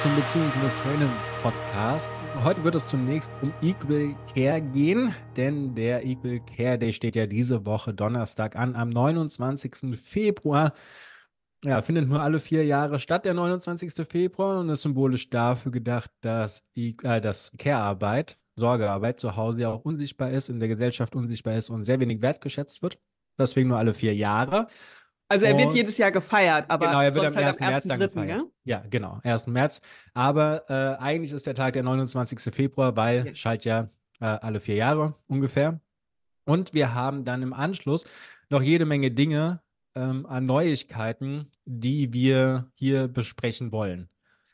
zum Beziehungsinvestoren Podcast. Heute wird es zunächst um Equal Care gehen, denn der Equal Care Day steht ja diese Woche Donnerstag an, am 29. Februar. Ja, findet nur alle vier Jahre statt, der 29. Februar, und ist symbolisch dafür gedacht, dass, äh, dass Care-Arbeit, Sorgearbeit zu Hause ja auch unsichtbar ist, in der Gesellschaft unsichtbar ist und sehr wenig wertgeschätzt wird. Deswegen nur alle vier Jahre. Also er wird und, jedes Jahr gefeiert, aber genau, er wird am 1. Halt März dann gefeiert. Gell? Ja, genau, 1. März. Aber äh, eigentlich ist der Tag der 29. Februar, weil ja äh, alle vier Jahre ungefähr. Und wir haben dann im Anschluss noch jede Menge Dinge ähm, an Neuigkeiten, die wir hier besprechen wollen.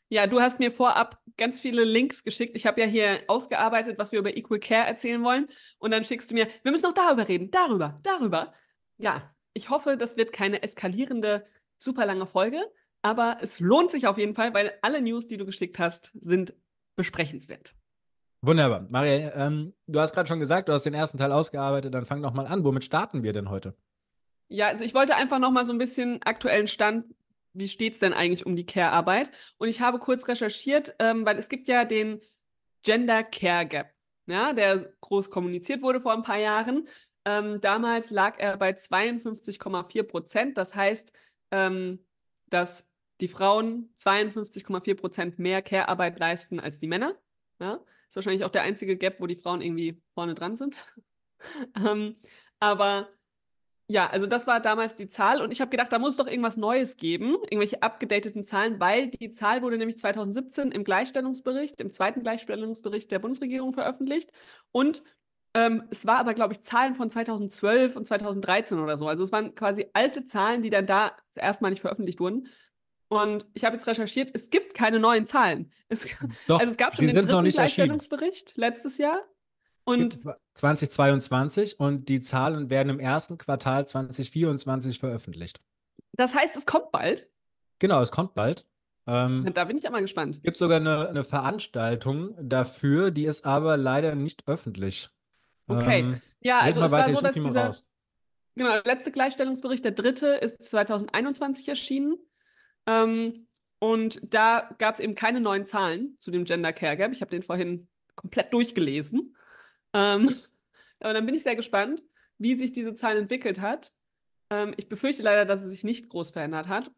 Ja, du hast mir vorab ganz viele Links geschickt. Ich habe ja hier ausgearbeitet, was wir über Equal Care erzählen wollen. Und dann schickst du mir, wir müssen noch darüber reden, darüber, darüber. Ja, ich hoffe, das wird keine eskalierende, super lange Folge, aber es lohnt sich auf jeden Fall, weil alle News, die du geschickt hast, sind besprechenswert. Wunderbar. Maria, ähm, du hast gerade schon gesagt, du hast den ersten Teil ausgearbeitet, dann fang doch mal an. Womit starten wir denn heute? Ja, also ich wollte einfach noch mal so ein bisschen aktuellen Stand, wie steht es denn eigentlich um die Care-Arbeit? Und ich habe kurz recherchiert, ähm, weil es gibt ja den Gender Care Gap, ja, der groß kommuniziert wurde vor ein paar Jahren. Ähm, damals lag er bei 52,4 Prozent. Das heißt, ähm, dass die Frauen 52,4 Prozent mehr Care-Arbeit leisten als die Männer. Ja? Ist wahrscheinlich auch der einzige Gap, wo die Frauen irgendwie vorne dran sind. ähm, aber ja, also das war damals die Zahl und ich habe gedacht, da muss doch irgendwas Neues geben, irgendwelche abgedateten Zahlen, weil die Zahl wurde nämlich 2017 im Gleichstellungsbericht, im zweiten Gleichstellungsbericht der Bundesregierung veröffentlicht und ähm, es war aber, glaube ich, Zahlen von 2012 und 2013 oder so. Also es waren quasi alte Zahlen, die dann da erstmal nicht veröffentlicht wurden. Und ich habe jetzt recherchiert, es gibt keine neuen Zahlen. Es, Doch, also es gab schon den dritten Gleichstellungsbericht letztes Jahr. Und 2022 und die Zahlen werden im ersten Quartal 2024 veröffentlicht. Das heißt, es kommt bald? Genau, es kommt bald. Ähm, da bin ich aber gespannt. Es gibt sogar eine, eine Veranstaltung dafür, die ist aber leider nicht öffentlich. Okay. Ähm, ja, also es war so, dass dieser raus. genau, letzte Gleichstellungsbericht, der dritte, ist 2021 erschienen. Ähm, und da gab es eben keine neuen Zahlen zu dem Gender Care Gap. Ich habe den vorhin komplett durchgelesen. Ähm, aber dann bin ich sehr gespannt, wie sich diese Zahl entwickelt hat. Ähm, ich befürchte leider, dass es sich nicht groß verändert hat.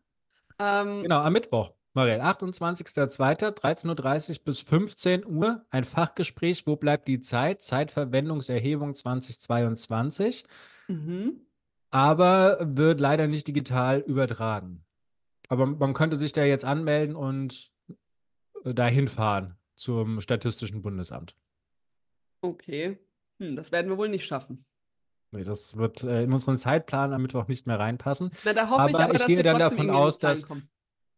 Ähm, genau, am Mittwoch. Marielle, 28.02.13.30 Uhr bis 15 Uhr ein Fachgespräch. Wo bleibt die Zeit? Zeitverwendungserhebung 2022. Mhm. Aber wird leider nicht digital übertragen. Aber man könnte sich da jetzt anmelden und äh, dahin fahren zum Statistischen Bundesamt. Okay. Hm, das werden wir wohl nicht schaffen. Nee, das wird äh, in unseren Zeitplan am Mittwoch nicht mehr reinpassen. Na, da hoffe aber ich aber, ich dass gehe wir dann davon aus, dass, kommen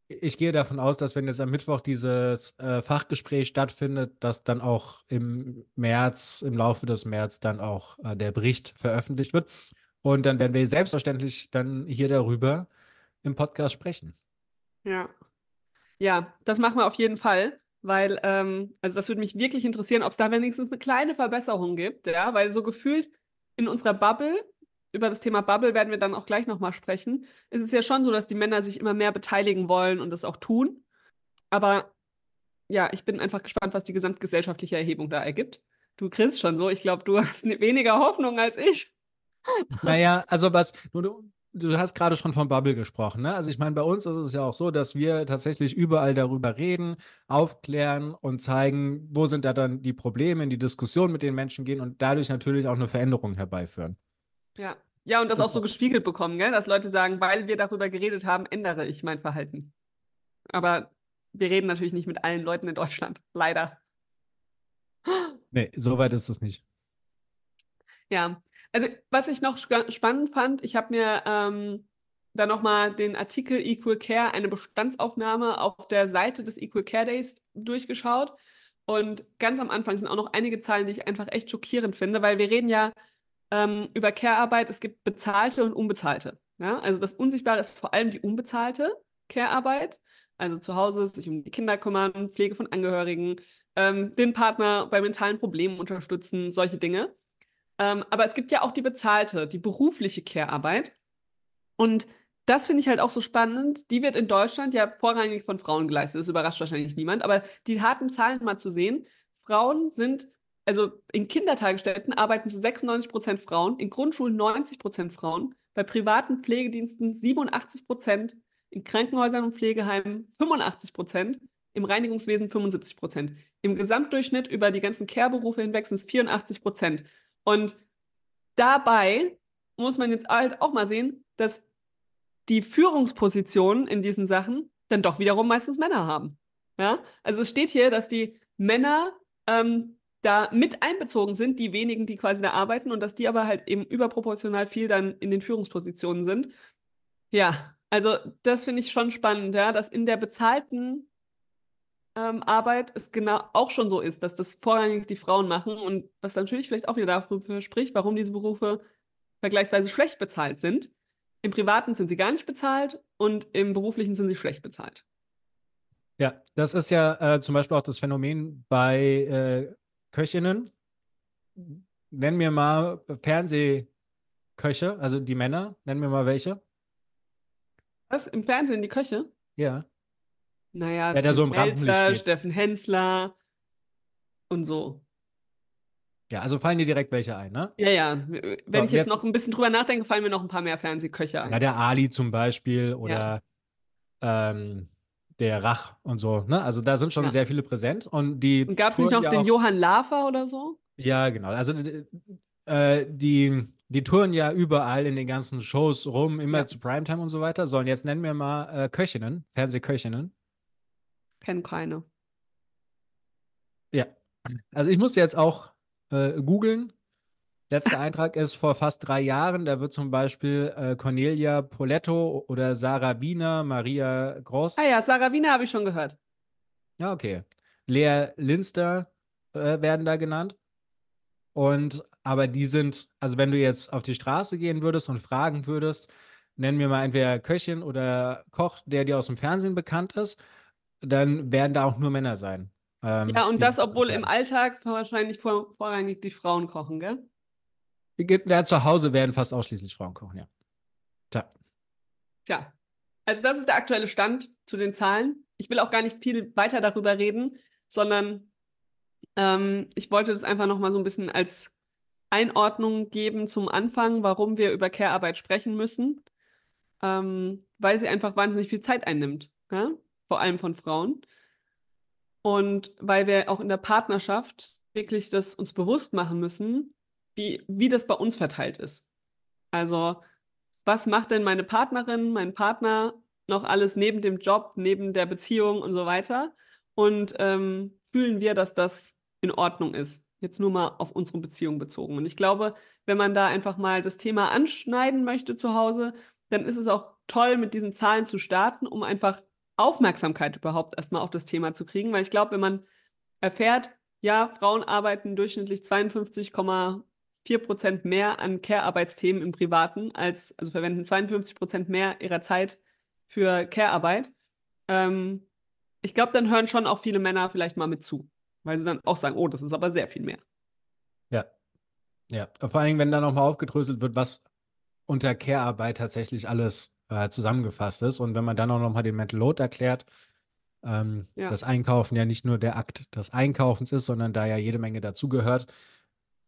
ich gehe davon aus, dass wenn jetzt am Mittwoch dieses äh, Fachgespräch stattfindet, dass dann auch im März, im Laufe des März dann auch äh, der Bericht veröffentlicht wird. Und dann werden wir selbstverständlich dann hier darüber im Podcast sprechen. Ja. Ja, das machen wir auf jeden Fall, weil, ähm, also das würde mich wirklich interessieren, ob es da wenigstens eine kleine Verbesserung gibt, ja, weil so gefühlt in unserer Bubble über das Thema Bubble werden wir dann auch gleich nochmal sprechen. Es ist ja schon so, dass die Männer sich immer mehr beteiligen wollen und das auch tun. Aber ja, ich bin einfach gespannt, was die gesamtgesellschaftliche Erhebung da ergibt. Du kriegst schon so, ich glaube, du hast weniger Hoffnung als ich. Naja, also was, du, du hast gerade schon von Bubble gesprochen, ne? Also ich meine, bei uns ist es ja auch so, dass wir tatsächlich überall darüber reden, aufklären und zeigen, wo sind da dann die Probleme, in die Diskussion mit den Menschen gehen und dadurch natürlich auch eine Veränderung herbeiführen. Ja. Ja, und das auch so gespiegelt bekommen, gell? dass Leute sagen, weil wir darüber geredet haben, ändere ich mein Verhalten. Aber wir reden natürlich nicht mit allen Leuten in Deutschland, leider. Nee, so weit ist es nicht. Ja, also was ich noch spannend fand, ich habe mir ähm, da nochmal den Artikel Equal Care, eine Bestandsaufnahme auf der Seite des Equal Care Days durchgeschaut. Und ganz am Anfang sind auch noch einige Zahlen, die ich einfach echt schockierend finde, weil wir reden ja ähm, über Care-Arbeit, es gibt bezahlte und unbezahlte. Ja? Also das Unsichtbare ist vor allem die unbezahlte Care-Arbeit, also zu Hause sich um die Kinder kümmern, Pflege von Angehörigen, ähm, den Partner bei mentalen Problemen unterstützen, solche Dinge. Ähm, aber es gibt ja auch die bezahlte, die berufliche Care-Arbeit. Und das finde ich halt auch so spannend. Die wird in Deutschland ja vorrangig von Frauen geleistet. Das überrascht wahrscheinlich niemand. Aber die harten Zahlen mal zu sehen. Frauen sind, also in Kindertagesstätten arbeiten zu 96 Prozent Frauen, in Grundschulen 90 Prozent Frauen, bei privaten Pflegediensten 87 Prozent, in Krankenhäusern und Pflegeheimen 85 Prozent, im Reinigungswesen 75 Prozent. Im Gesamtdurchschnitt über die ganzen Care-Berufe hinweg sind es 84 Prozent. Und dabei muss man jetzt halt auch mal sehen, dass die Führungspositionen in diesen Sachen dann doch wiederum meistens Männer haben. Ja, also es steht hier, dass die Männer ähm, da mit einbezogen sind, die wenigen, die quasi da arbeiten, und dass die aber halt eben überproportional viel dann in den Führungspositionen sind. Ja, also das finde ich schon spannend, ja, dass in der bezahlten ähm, Arbeit es genau auch schon so ist, dass das vorrangig die Frauen machen und was natürlich vielleicht auch wieder dafür spricht, warum diese Berufe vergleichsweise schlecht bezahlt sind. Im Privaten sind sie gar nicht bezahlt und im Beruflichen sind sie schlecht bezahlt. Ja, das ist ja äh, zum Beispiel auch das Phänomen bei äh, Köchinnen. Nenn mir mal Fernsehköche, also die Männer, nenn mir mal welche. Was? Im Fernsehen die Köche? Ja. Naja, ja, so im Melzer, Steffen Hensler und so. Ja, also fallen dir direkt welche ein, ne? Ja, ja. Wenn so, ich jetzt, jetzt, noch ein bisschen drüber nachdenke, fallen mir noch ein paar mehr Fernsehköche ein. Ja, der Ali zum Beispiel oder ja. ähm, der Rach und so, ne? Also da sind schon ja. sehr viele präsent. Und die. Und gab es nicht noch den auch... Johann Lafer oder so? Ja, genau. Also äh, die, die touren ja überall in den ganzen Shows rum, immer ja. zu Primetime und so weiter. Sollen jetzt nennen wir mal äh, Köchinnen, Fernsehköchinnen. Kennen keine. Ja. Also ich muss jetzt auch äh, googeln. Letzter Eintrag ist vor fast drei Jahren. Da wird zum Beispiel äh, Cornelia Poletto oder Sarah Wiener, Maria Gross. Ah ja, Sarah Wiener habe ich schon gehört. Ja, okay. Lea Linster äh, werden da genannt. Und aber die sind, also wenn du jetzt auf die Straße gehen würdest und fragen würdest, nenn mir mal entweder Köchin oder Koch, der dir aus dem Fernsehen bekannt ist, dann werden da auch nur Männer sein. Ähm, ja, und das, obwohl im Alltag wahrscheinlich vor, vorrangig die Frauen kochen, gell? Ja, zu Hause werden fast ausschließlich Frauen kochen, ja. Tja. Tja. Also das ist der aktuelle Stand zu den Zahlen. Ich will auch gar nicht viel weiter darüber reden, sondern ähm, ich wollte das einfach nochmal so ein bisschen als Einordnung geben zum Anfang, warum wir über Care-Arbeit sprechen müssen. Ähm, weil sie einfach wahnsinnig viel Zeit einnimmt, ja? vor allem von Frauen. Und weil wir auch in der Partnerschaft wirklich das uns bewusst machen müssen, wie, wie das bei uns verteilt ist. Also, was macht denn meine Partnerin, mein Partner noch alles neben dem Job, neben der Beziehung und so weiter? Und ähm, fühlen wir, dass das in Ordnung ist? Jetzt nur mal auf unsere Beziehung bezogen. Und ich glaube, wenn man da einfach mal das Thema anschneiden möchte zu Hause, dann ist es auch toll, mit diesen Zahlen zu starten, um einfach Aufmerksamkeit überhaupt erstmal auf das Thema zu kriegen. Weil ich glaube, wenn man erfährt, ja, Frauen arbeiten durchschnittlich 52, 4% mehr an Care-Arbeitsthemen im Privaten als, also verwenden 52% mehr ihrer Zeit für Care-Arbeit. Ähm, ich glaube, dann hören schon auch viele Männer vielleicht mal mit zu, weil sie dann auch sagen, oh, das ist aber sehr viel mehr. Ja. Ja. Vor allem, wenn da nochmal aufgedröselt wird, was unter Care-Arbeit tatsächlich alles äh, zusammengefasst ist. Und wenn man dann auch nochmal den Mental Load erklärt, ähm, ja. dass Einkaufen ja nicht nur der Akt des Einkaufens ist, sondern da ja jede Menge dazugehört,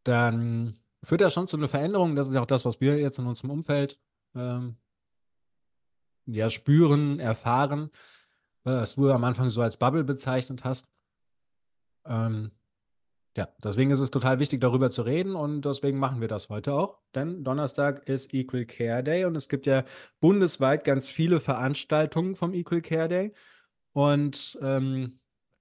dann führt das schon zu einer Veränderung. Das ist ja auch das, was wir jetzt in unserem Umfeld ähm, ja spüren, erfahren, äh, was du am Anfang so als Bubble bezeichnet hast. Ähm, ja, deswegen ist es total wichtig, darüber zu reden und deswegen machen wir das heute auch. Denn Donnerstag ist Equal Care Day und es gibt ja bundesweit ganz viele Veranstaltungen vom Equal Care Day. Und ähm,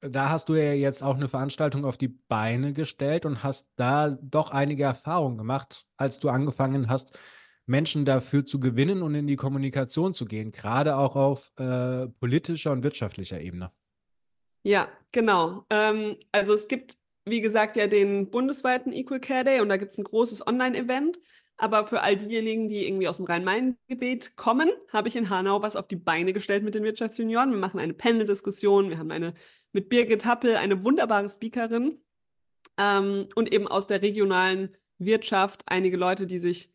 da hast du ja jetzt auch eine Veranstaltung auf die Beine gestellt und hast da doch einige Erfahrungen gemacht, als du angefangen hast, Menschen dafür zu gewinnen und in die Kommunikation zu gehen, gerade auch auf äh, politischer und wirtschaftlicher Ebene. Ja, genau. Ähm, also es gibt wie gesagt, ja den bundesweiten Equal Care Day und da gibt es ein großes Online-Event. Aber für all diejenigen, die irgendwie aus dem Rhein-Main-Gebiet kommen, habe ich in Hanau was auf die Beine gestellt mit den Wirtschaftsjunioren. Wir machen eine Panel-Diskussion. Wir haben eine mit Birgit Happel, eine wunderbare Speakerin ähm, und eben aus der regionalen Wirtschaft einige Leute, die sich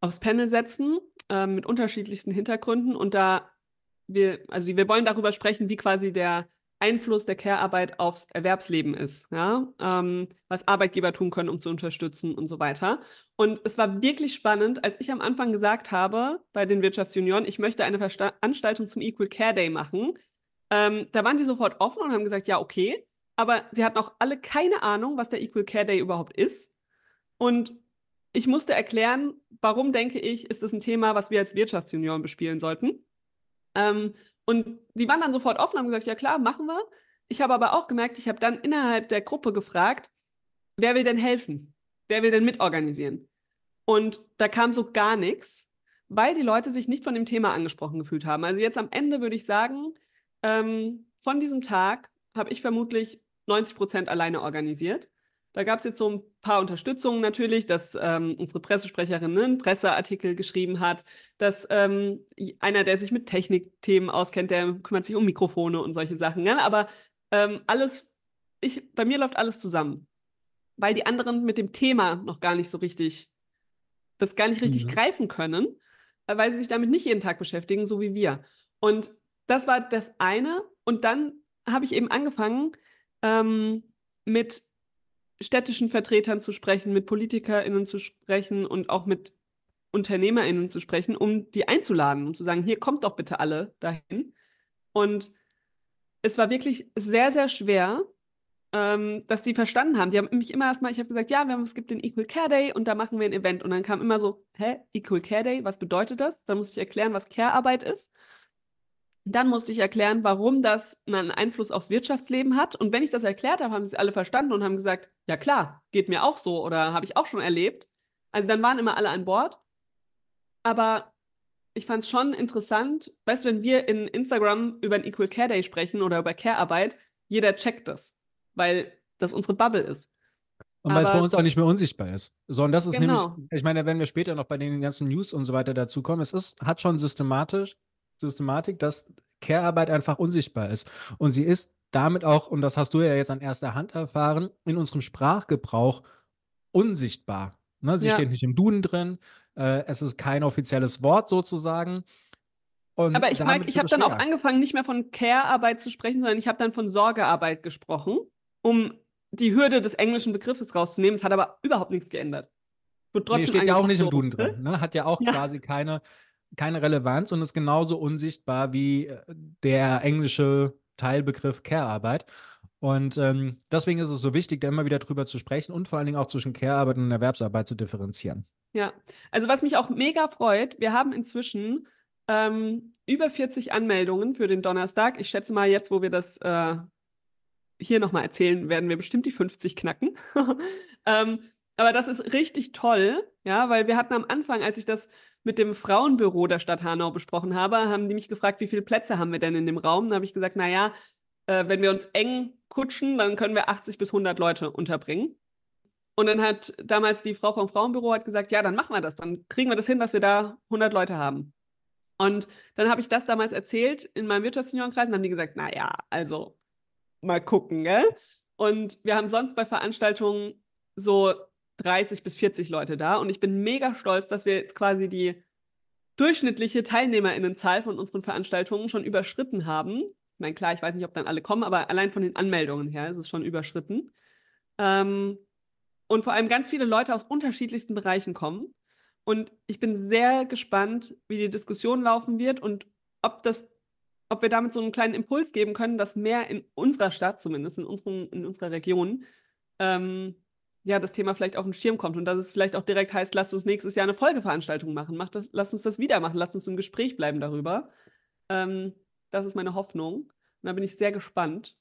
aufs Panel setzen äh, mit unterschiedlichsten Hintergründen und da wir, also wir wollen darüber sprechen, wie quasi der Einfluss der Care-Arbeit aufs Erwerbsleben ist, ja, ähm, was Arbeitgeber tun können, um zu unterstützen und so weiter. Und es war wirklich spannend, als ich am Anfang gesagt habe bei den Wirtschaftsjunioren, ich möchte eine Veranstaltung zum Equal Care Day machen. Ähm, da waren die sofort offen und haben gesagt, ja, okay. Aber sie hatten auch alle keine Ahnung, was der Equal Care Day überhaupt ist. Und ich musste erklären, warum denke ich, ist das ein Thema, was wir als Wirtschaftsjunioren bespielen sollten. Ähm, und die waren dann sofort offen und haben gesagt, ja klar, machen wir. Ich habe aber auch gemerkt, ich habe dann innerhalb der Gruppe gefragt, wer will denn helfen? Wer will denn mitorganisieren? Und da kam so gar nichts, weil die Leute sich nicht von dem Thema angesprochen gefühlt haben. Also jetzt am Ende würde ich sagen, ähm, von diesem Tag habe ich vermutlich 90 Prozent alleine organisiert. Da gab es jetzt so ein paar Unterstützungen natürlich, dass ähm, unsere Pressesprecherin einen Presseartikel geschrieben hat, dass ähm, einer, der sich mit Technikthemen auskennt, der kümmert sich um Mikrofone und solche Sachen. Ne? Aber ähm, alles, ich, bei mir läuft alles zusammen, weil die anderen mit dem Thema noch gar nicht so richtig, das gar nicht richtig mhm. greifen können, äh, weil sie sich damit nicht jeden Tag beschäftigen, so wie wir. Und das war das eine. Und dann habe ich eben angefangen ähm, mit städtischen Vertretern zu sprechen, mit PolitikerInnen zu sprechen und auch mit UnternehmerInnen zu sprechen, um die einzuladen, um zu sagen, hier kommt doch bitte alle dahin. Und es war wirklich sehr, sehr schwer, ähm, dass die verstanden haben. Die haben mich immer erstmal, ich habe gesagt, ja, haben, es gibt den Equal Care Day und da machen wir ein Event. Und dann kam immer so, hä, Equal Care Day, was bedeutet das? Dann musste ich erklären, was Care-Arbeit ist. Dann musste ich erklären, warum das einen Einfluss aufs Wirtschaftsleben hat. Und wenn ich das erklärt habe, haben sie es alle verstanden und haben gesagt, ja klar, geht mir auch so oder habe ich auch schon erlebt. Also dann waren immer alle an Bord. Aber ich fand es schon interessant, weißt du, wenn wir in Instagram über einen Equal Care Day sprechen oder über Care-Arbeit, jeder checkt das, weil das unsere Bubble ist. Und weil es bei uns auch nicht mehr unsichtbar ist. So, und das ist genau. nämlich, ich meine, wenn wir später noch bei den ganzen News und so weiter dazu kommen, es ist, hat schon systematisch Systematik, dass Care-Arbeit einfach unsichtbar ist. Und sie ist damit auch, und das hast du ja jetzt an erster Hand erfahren, in unserem Sprachgebrauch unsichtbar. Ne? Sie ja. steht nicht im Duden drin, äh, es ist kein offizielles Wort sozusagen. Und Aber ich mag, ich habe dann auch angefangen, nicht mehr von Care-Arbeit zu sprechen, sondern ich habe dann von Sorgearbeit gesprochen, um die Hürde des englischen Begriffes rauszunehmen. Es hat aber überhaupt nichts geändert. Wird trotzdem nee, steht ja auch nicht im Duden drin. Ne? Hat ja auch ja. quasi keine keine Relevanz und ist genauso unsichtbar wie äh, der englische Teilbegriff Care-Arbeit. Und ähm, deswegen ist es so wichtig, da immer wieder drüber zu sprechen und vor allen Dingen auch zwischen Care-Arbeit und Erwerbsarbeit zu differenzieren. Ja, also was mich auch mega freut, wir haben inzwischen ähm, über 40 Anmeldungen für den Donnerstag. Ich schätze mal, jetzt, wo wir das äh, hier nochmal erzählen, werden wir bestimmt die 50 knacken. ähm, aber das ist richtig toll, ja, weil wir hatten am Anfang, als ich das mit dem Frauenbüro der Stadt Hanau besprochen habe, haben die mich gefragt, wie viele Plätze haben wir denn in dem Raum? Da habe ich gesagt, naja, äh, wenn wir uns eng kutschen, dann können wir 80 bis 100 Leute unterbringen. Und dann hat damals die Frau vom Frauenbüro hat gesagt, ja, dann machen wir das, dann kriegen wir das hin, dass wir da 100 Leute haben. Und dann habe ich das damals erzählt in meinem Wirtschaftsjuniorenkreis und haben die gesagt, naja, also mal gucken, gell? Und wir haben sonst bei Veranstaltungen so 30 bis 40 Leute da. Und ich bin mega stolz, dass wir jetzt quasi die durchschnittliche Teilnehmerinnenzahl von unseren Veranstaltungen schon überschritten haben. Ich meine, klar, ich weiß nicht, ob dann alle kommen, aber allein von den Anmeldungen her ist es schon überschritten. Ähm, und vor allem ganz viele Leute aus unterschiedlichsten Bereichen kommen. Und ich bin sehr gespannt, wie die Diskussion laufen wird und ob das, ob wir damit so einen kleinen Impuls geben können, dass mehr in unserer Stadt, zumindest in, unseren, in unserer Region, ähm, ja, das Thema vielleicht auf den Schirm kommt und dass es vielleicht auch direkt heißt, lasst uns nächstes Jahr eine Folgeveranstaltung machen, Macht das, lasst uns das wieder machen, lasst uns im Gespräch bleiben darüber. Ähm, das ist meine Hoffnung. Und da bin ich sehr gespannt.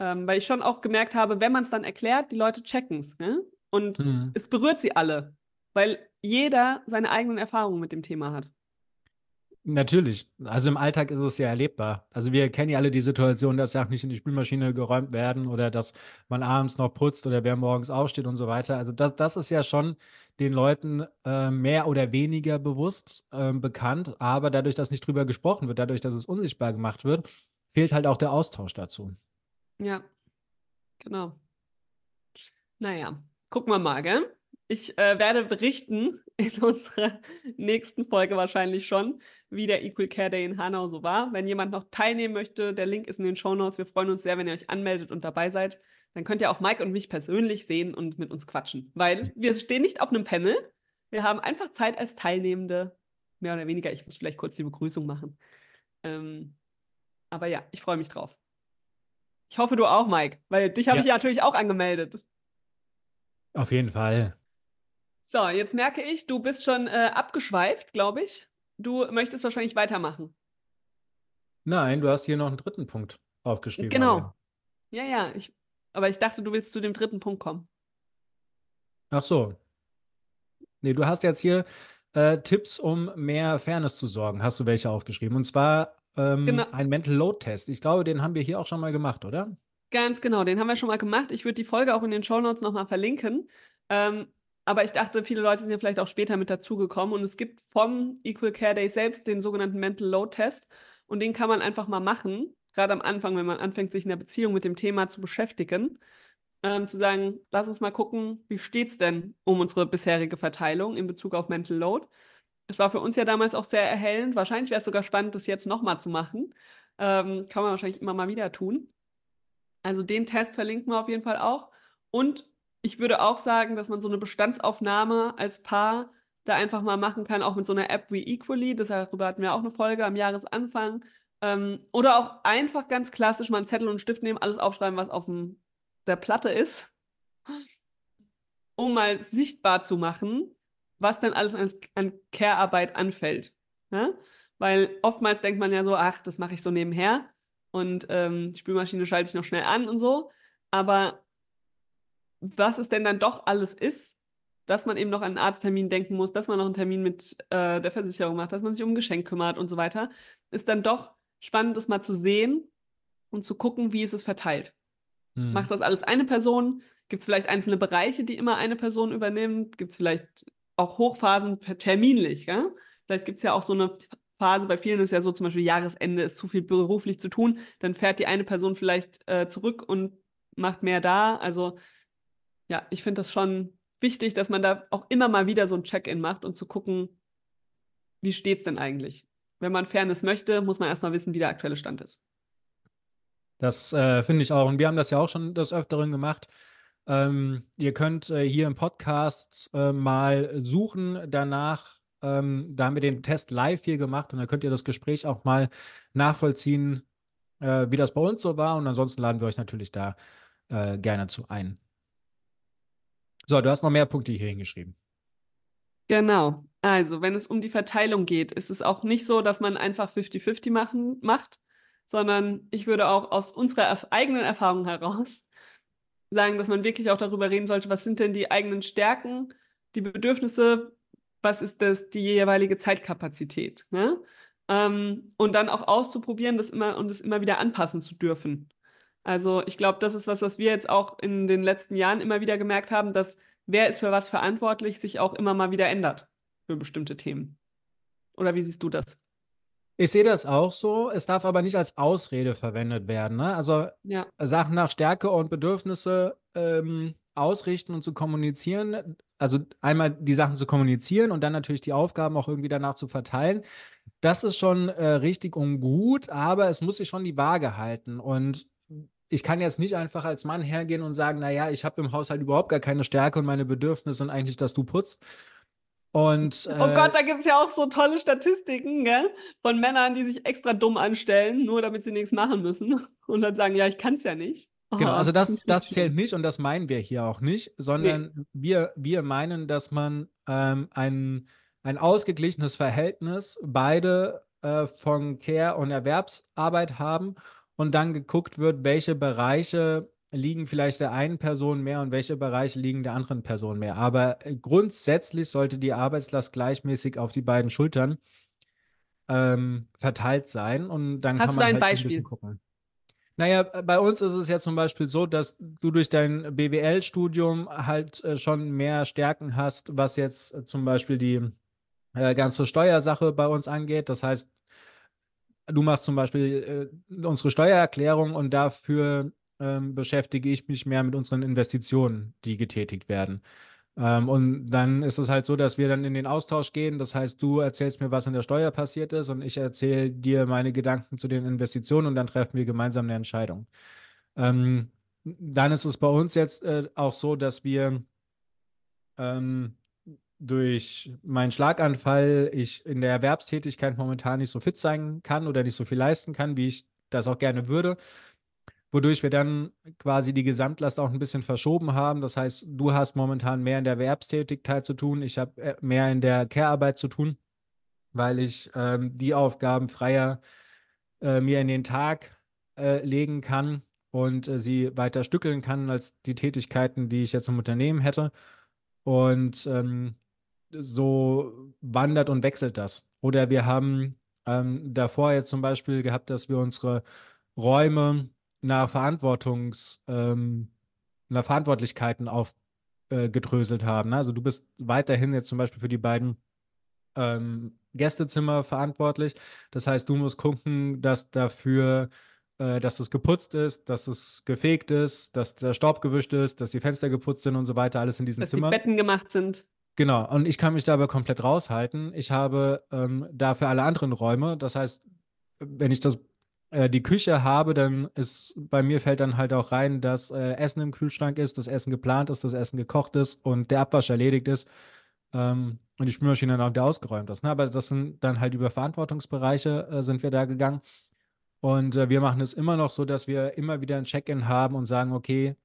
Ähm, weil ich schon auch gemerkt habe, wenn man es dann erklärt, die Leute checken es. Ne? Und mhm. es berührt sie alle, weil jeder seine eigenen Erfahrungen mit dem Thema hat. Natürlich. Also im Alltag ist es ja erlebbar. Also wir kennen ja alle die Situation, dass Sachen nicht in die Spülmaschine geräumt werden oder dass man abends noch putzt oder wer morgens aufsteht und so weiter. Also das, das ist ja schon den Leuten äh, mehr oder weniger bewusst äh, bekannt. Aber dadurch, dass nicht drüber gesprochen wird, dadurch, dass es unsichtbar gemacht wird, fehlt halt auch der Austausch dazu. Ja, genau. Naja, gucken wir mal, gell? Ich äh, werde berichten in unserer nächsten Folge wahrscheinlich schon, wie der Equal Care Day in Hanau so war. Wenn jemand noch teilnehmen möchte, der Link ist in den Show Notes. Wir freuen uns sehr, wenn ihr euch anmeldet und dabei seid. Dann könnt ihr auch Mike und mich persönlich sehen und mit uns quatschen. Weil wir stehen nicht auf einem Panel. Wir haben einfach Zeit als Teilnehmende. Mehr oder weniger. Ich muss vielleicht kurz die Begrüßung machen. Ähm, aber ja, ich freue mich drauf. Ich hoffe, du auch, Mike, weil dich habe ja. ich ja natürlich auch angemeldet. Auf jeden Fall. So, jetzt merke ich, du bist schon äh, abgeschweift, glaube ich. Du möchtest wahrscheinlich weitermachen. Nein, du hast hier noch einen dritten Punkt aufgeschrieben. Genau. Ja, ja. Ich, aber ich dachte, du willst zu dem dritten Punkt kommen. Ach so. Nee, du hast jetzt hier äh, Tipps, um mehr Fairness zu sorgen. Hast du welche aufgeschrieben? Und zwar ähm, genau. ein Mental Load Test. Ich glaube, den haben wir hier auch schon mal gemacht, oder? Ganz genau, den haben wir schon mal gemacht. Ich würde die Folge auch in den Show Notes nochmal verlinken. Ähm, aber ich dachte, viele Leute sind ja vielleicht auch später mit dazugekommen. Und es gibt vom Equal Care Day selbst den sogenannten Mental Load Test. Und den kann man einfach mal machen, gerade am Anfang, wenn man anfängt, sich in der Beziehung mit dem Thema zu beschäftigen. Ähm, zu sagen, lass uns mal gucken, wie steht es denn um unsere bisherige Verteilung in Bezug auf Mental Load. Es war für uns ja damals auch sehr erhellend. Wahrscheinlich wäre es sogar spannend, das jetzt nochmal zu machen. Ähm, kann man wahrscheinlich immer mal wieder tun. Also den Test verlinken wir auf jeden Fall auch. Und ich würde auch sagen, dass man so eine Bestandsaufnahme als Paar da einfach mal machen kann, auch mit so einer App wie Equally. Darüber hatten wir auch eine Folge am Jahresanfang. Ähm, oder auch einfach ganz klassisch mal einen Zettel und einen Stift nehmen, alles aufschreiben, was auf dem, der Platte ist, um mal sichtbar zu machen, was dann alles an, an Care-Arbeit anfällt. Ja? Weil oftmals denkt man ja so, ach, das mache ich so nebenher und ähm, die Spülmaschine schalte ich noch schnell an und so. Aber was es denn dann doch alles ist, dass man eben noch an einen Arzttermin denken muss, dass man noch einen Termin mit äh, der Versicherung macht, dass man sich um ein Geschenk kümmert und so weiter, ist dann doch spannend, das mal zu sehen und zu gucken, wie ist es verteilt. Hm. Macht das alles eine Person? Gibt es vielleicht einzelne Bereiche, die immer eine Person übernimmt? Gibt es vielleicht auch Hochphasen terminlich? Gell? Vielleicht gibt es ja auch so eine Phase, bei vielen ist ja so zum Beispiel Jahresende ist zu viel beruflich zu tun, dann fährt die eine Person vielleicht äh, zurück und macht mehr da. Also ja, ich finde das schon wichtig, dass man da auch immer mal wieder so ein Check-in macht und zu gucken, wie steht es denn eigentlich? Wenn man Fairness möchte, muss man erstmal wissen, wie der aktuelle Stand ist. Das äh, finde ich auch. Und wir haben das ja auch schon des Öfteren gemacht. Ähm, ihr könnt äh, hier im Podcast äh, mal suchen danach. Ähm, da haben wir den Test live hier gemacht und da könnt ihr das Gespräch auch mal nachvollziehen, äh, wie das bei uns so war. Und ansonsten laden wir euch natürlich da äh, gerne zu ein. So, du hast noch mehr Punkte hier hingeschrieben. Genau. Also, wenn es um die Verteilung geht, ist es auch nicht so, dass man einfach 50-50 machen, macht, sondern ich würde auch aus unserer eigenen Erfahrung heraus sagen, dass man wirklich auch darüber reden sollte, was sind denn die eigenen Stärken, die Bedürfnisse, was ist das, die jeweilige Zeitkapazität. Ne? Ähm, und dann auch auszuprobieren, das immer und es immer wieder anpassen zu dürfen. Also ich glaube, das ist was, was wir jetzt auch in den letzten Jahren immer wieder gemerkt haben, dass wer ist für was verantwortlich, sich auch immer mal wieder ändert für bestimmte Themen. Oder wie siehst du das? Ich sehe das auch so. Es darf aber nicht als Ausrede verwendet werden. Ne? Also ja. Sachen nach Stärke und Bedürfnisse ähm, ausrichten und zu kommunizieren. Also einmal die Sachen zu kommunizieren und dann natürlich die Aufgaben auch irgendwie danach zu verteilen. Das ist schon äh, richtig und gut, aber es muss sich schon die Waage halten. Und ich kann jetzt nicht einfach als Mann hergehen und sagen, naja, ich habe im Haushalt überhaupt gar keine Stärke und meine Bedürfnisse sind eigentlich, dass du putzt. Und, äh, oh Gott, da gibt es ja auch so tolle Statistiken, gell? Von Männern, die sich extra dumm anstellen, nur damit sie nichts machen müssen. Und dann sagen, ja, ich kann es ja nicht. Oh, genau, also das, das zählt nicht und das meinen wir hier auch nicht, sondern nee. wir, wir meinen, dass man ähm, ein, ein ausgeglichenes Verhältnis beide äh, von Care und Erwerbsarbeit haben und dann geguckt wird, welche Bereiche liegen vielleicht der einen Person mehr und welche Bereiche liegen der anderen Person mehr. Aber grundsätzlich sollte die Arbeitslast gleichmäßig auf die beiden Schultern ähm, verteilt sein und dann Hast kann man du ein halt Beispiel? ein gucken. Naja, bei uns ist es ja zum Beispiel so, dass du durch dein BWL-Studium halt äh, schon mehr Stärken hast, was jetzt äh, zum Beispiel die äh, ganze Steuersache bei uns angeht. Das heißt, du machst zum Beispiel äh, unsere Steuererklärung und dafür ähm, beschäftige ich mich mehr mit unseren Investitionen, die getätigt werden. Ähm, und dann ist es halt so, dass wir dann in den Austausch gehen. Das heißt, du erzählst mir, was in der Steuer passiert ist und ich erzähle dir meine Gedanken zu den Investitionen und dann treffen wir gemeinsam eine Entscheidung. Ähm, dann ist es bei uns jetzt äh, auch so, dass wir ähm, durch meinen Schlaganfall ich in der Erwerbstätigkeit momentan nicht so fit sein kann oder nicht so viel leisten kann, wie ich das auch gerne würde wodurch wir dann quasi die Gesamtlast auch ein bisschen verschoben haben. Das heißt, du hast momentan mehr in der Erwerbstätigkeit zu tun, ich habe äh, mehr in der Care-Arbeit zu tun, weil ich ähm, die Aufgaben freier äh, mir in den Tag äh, legen kann und äh, sie weiter stückeln kann als die Tätigkeiten, die ich jetzt im Unternehmen hätte. Und ähm, so wandert und wechselt das. Oder wir haben ähm, davor jetzt zum Beispiel gehabt, dass wir unsere Räume nach Verantwortungs, ähm, nach Verantwortlichkeiten aufgedröselt äh, haben. Also du bist weiterhin jetzt zum Beispiel für die beiden ähm, Gästezimmer verantwortlich. Das heißt, du musst gucken, dass dafür, äh, dass es geputzt ist, dass es gefegt ist, dass der Staub gewischt ist, dass die Fenster geputzt sind und so weiter, alles in diesem dass Zimmer. Dass die Betten gemacht sind. Genau, und ich kann mich dabei komplett raushalten. Ich habe ähm, dafür alle anderen Räume. Das heißt, wenn ich das äh, die Küche habe, dann ist bei mir fällt dann halt auch rein, dass äh, Essen im Kühlschrank ist, das Essen geplant ist, das Essen gekocht ist und der Abwasch erledigt ist ähm, und die Spülmaschine dann auch wieder ausgeräumt ist. Ne? Aber das sind dann halt über Verantwortungsbereiche äh, sind wir da gegangen. Und äh, wir machen es immer noch so, dass wir immer wieder ein Check-in haben und sagen, okay,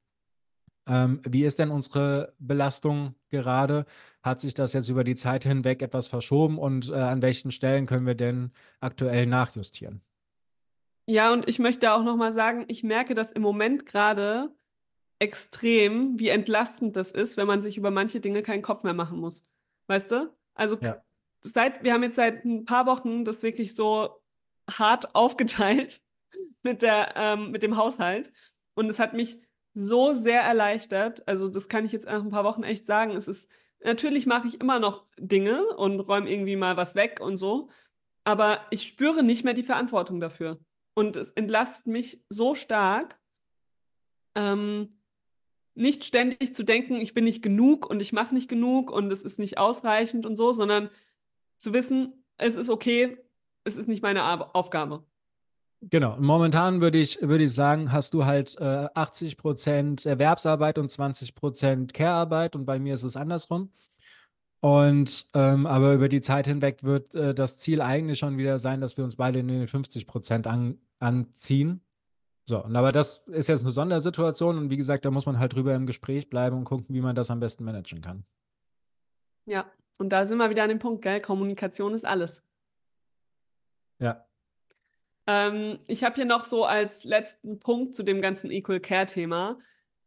ähm, wie ist denn unsere Belastung gerade? Hat sich das jetzt über die Zeit hinweg etwas verschoben und äh, an welchen Stellen können wir denn aktuell nachjustieren? Ja, und ich möchte auch noch mal sagen, ich merke das im Moment gerade extrem, wie entlastend das ist, wenn man sich über manche Dinge keinen Kopf mehr machen muss. Weißt du? Also ja. seit, wir haben jetzt seit ein paar Wochen das wirklich so hart aufgeteilt mit der, ähm, mit dem Haushalt. Und es hat mich so sehr erleichtert. Also, das kann ich jetzt nach ein paar Wochen echt sagen. Es ist, natürlich mache ich immer noch Dinge und räume irgendwie mal was weg und so. Aber ich spüre nicht mehr die Verantwortung dafür. Und es entlastet mich so stark, ähm, nicht ständig zu denken, ich bin nicht genug und ich mache nicht genug und es ist nicht ausreichend und so, sondern zu wissen, es ist okay, es ist nicht meine Aufgabe. Genau. Momentan würde ich, würde ich sagen, hast du halt äh, 80 Prozent Erwerbsarbeit und 20 Prozent Care-Arbeit und bei mir ist es andersrum. Und ähm, aber über die Zeit hinweg wird äh, das Ziel eigentlich schon wieder sein, dass wir uns beide in den 50 Prozent an, anziehen. So, und aber das ist jetzt eine Sondersituation und wie gesagt, da muss man halt drüber im Gespräch bleiben und gucken, wie man das am besten managen kann. Ja, und da sind wir wieder an dem Punkt, gell? Kommunikation ist alles. Ja. Ähm, ich habe hier noch so als letzten Punkt zu dem ganzen Equal Care-Thema,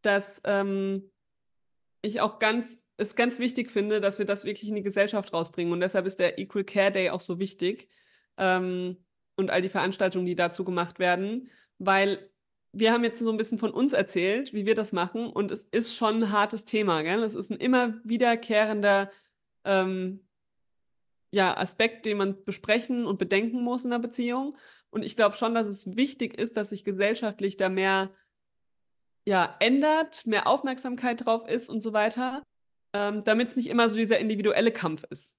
dass ähm, ich auch ganz es ganz wichtig finde, dass wir das wirklich in die Gesellschaft rausbringen. Und deshalb ist der Equal Care Day auch so wichtig ähm, und all die Veranstaltungen, die dazu gemacht werden, weil wir haben jetzt so ein bisschen von uns erzählt, wie wir das machen. Und es ist schon ein hartes Thema. Gell? Es ist ein immer wiederkehrender ähm, ja, Aspekt, den man besprechen und bedenken muss in der Beziehung. Und ich glaube schon, dass es wichtig ist, dass sich gesellschaftlich da mehr ja, ändert, mehr Aufmerksamkeit drauf ist und so weiter ähm, damit es nicht immer so dieser individuelle Kampf ist,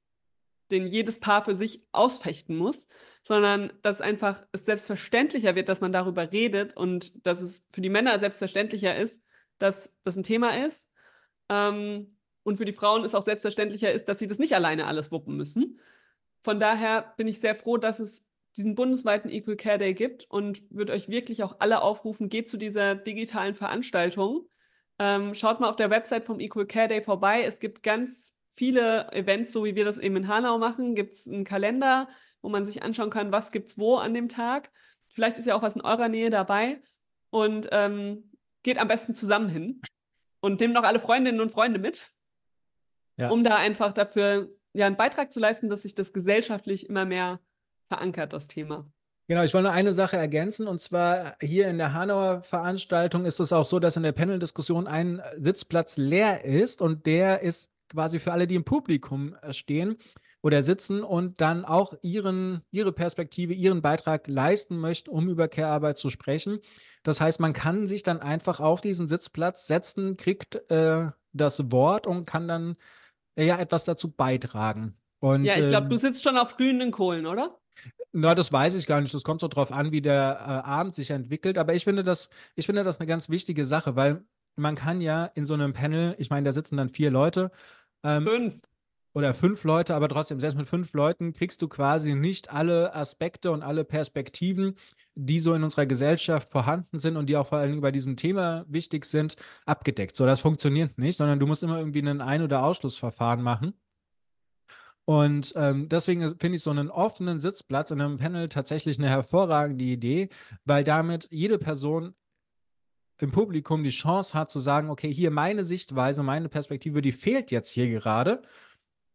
den jedes Paar für sich ausfechten muss, sondern dass einfach es selbstverständlicher wird, dass man darüber redet und dass es für die Männer selbstverständlicher ist, dass das ein Thema ist. Ähm, und für die Frauen es auch selbstverständlicher ist, dass sie das nicht alleine alles wuppen müssen. Von daher bin ich sehr froh, dass es diesen bundesweiten Equal Care Day gibt und würde euch wirklich auch alle aufrufen, geht zu dieser digitalen Veranstaltung. Ähm, schaut mal auf der Website vom Equal Care Day vorbei. Es gibt ganz viele Events, so wie wir das eben in Hanau machen. Gibt es einen Kalender, wo man sich anschauen kann, was gibt es wo an dem Tag. Vielleicht ist ja auch was in eurer Nähe dabei. Und ähm, geht am besten zusammen hin und nehmt noch alle Freundinnen und Freunde mit, ja. um da einfach dafür ja, einen Beitrag zu leisten, dass sich das gesellschaftlich immer mehr verankert, das Thema. Genau, ich wollte nur eine Sache ergänzen und zwar hier in der Hanauer Veranstaltung ist es auch so, dass in der Panel-Diskussion ein Sitzplatz leer ist und der ist quasi für alle, die im Publikum stehen. oder sitzen und dann auch ihren, ihre Perspektive, ihren Beitrag leisten möchten, um über Care-Arbeit zu sprechen. Das heißt, man kann sich dann einfach auf diesen Sitzplatz setzen, kriegt äh, das Wort und kann dann äh, ja etwas dazu beitragen. Und, ja, ich glaube, ähm, du sitzt schon auf glühenden Kohlen, oder? Na, das weiß ich gar nicht. Das kommt so drauf an, wie der äh, Abend sich entwickelt. Aber ich finde das, ich finde das eine ganz wichtige Sache, weil man kann ja in so einem Panel, ich meine, da sitzen dann vier Leute. Ähm, fünf. Oder fünf Leute, aber trotzdem, selbst mit fünf Leuten kriegst du quasi nicht alle Aspekte und alle Perspektiven, die so in unserer Gesellschaft vorhanden sind und die auch vor allem über diesem Thema wichtig sind, abgedeckt. So, das funktioniert nicht, sondern du musst immer irgendwie ein Ein- oder Ausschlussverfahren machen. Und ähm, deswegen finde ich so einen offenen Sitzplatz in einem Panel tatsächlich eine hervorragende Idee, weil damit jede Person im Publikum die Chance hat zu sagen, okay, hier meine Sichtweise, meine Perspektive, die fehlt jetzt hier gerade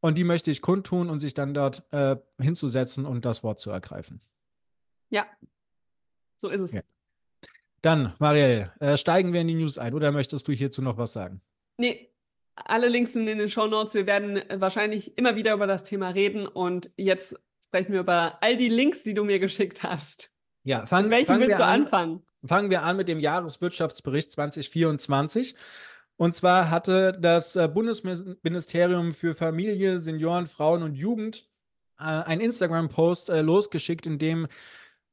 und die möchte ich kundtun und sich dann dort äh, hinzusetzen und das Wort zu ergreifen. Ja, so ist es. Ja. Dann, Marielle, äh, steigen wir in die News ein oder möchtest du hierzu noch was sagen? Nee, alle Links sind in den Show Notes. Wir werden äh, wahrscheinlich immer wieder über das Thema reden und jetzt sprechen wir über all die Links, die du mir geschickt hast. Ja, fang, mit welchem willst du an, anfangen? Fangen wir an mit dem Jahreswirtschaftsbericht 2024. Und zwar hatte das äh, Bundesministerium für Familie, Senioren, Frauen und Jugend äh, einen Instagram-Post äh, losgeschickt, in dem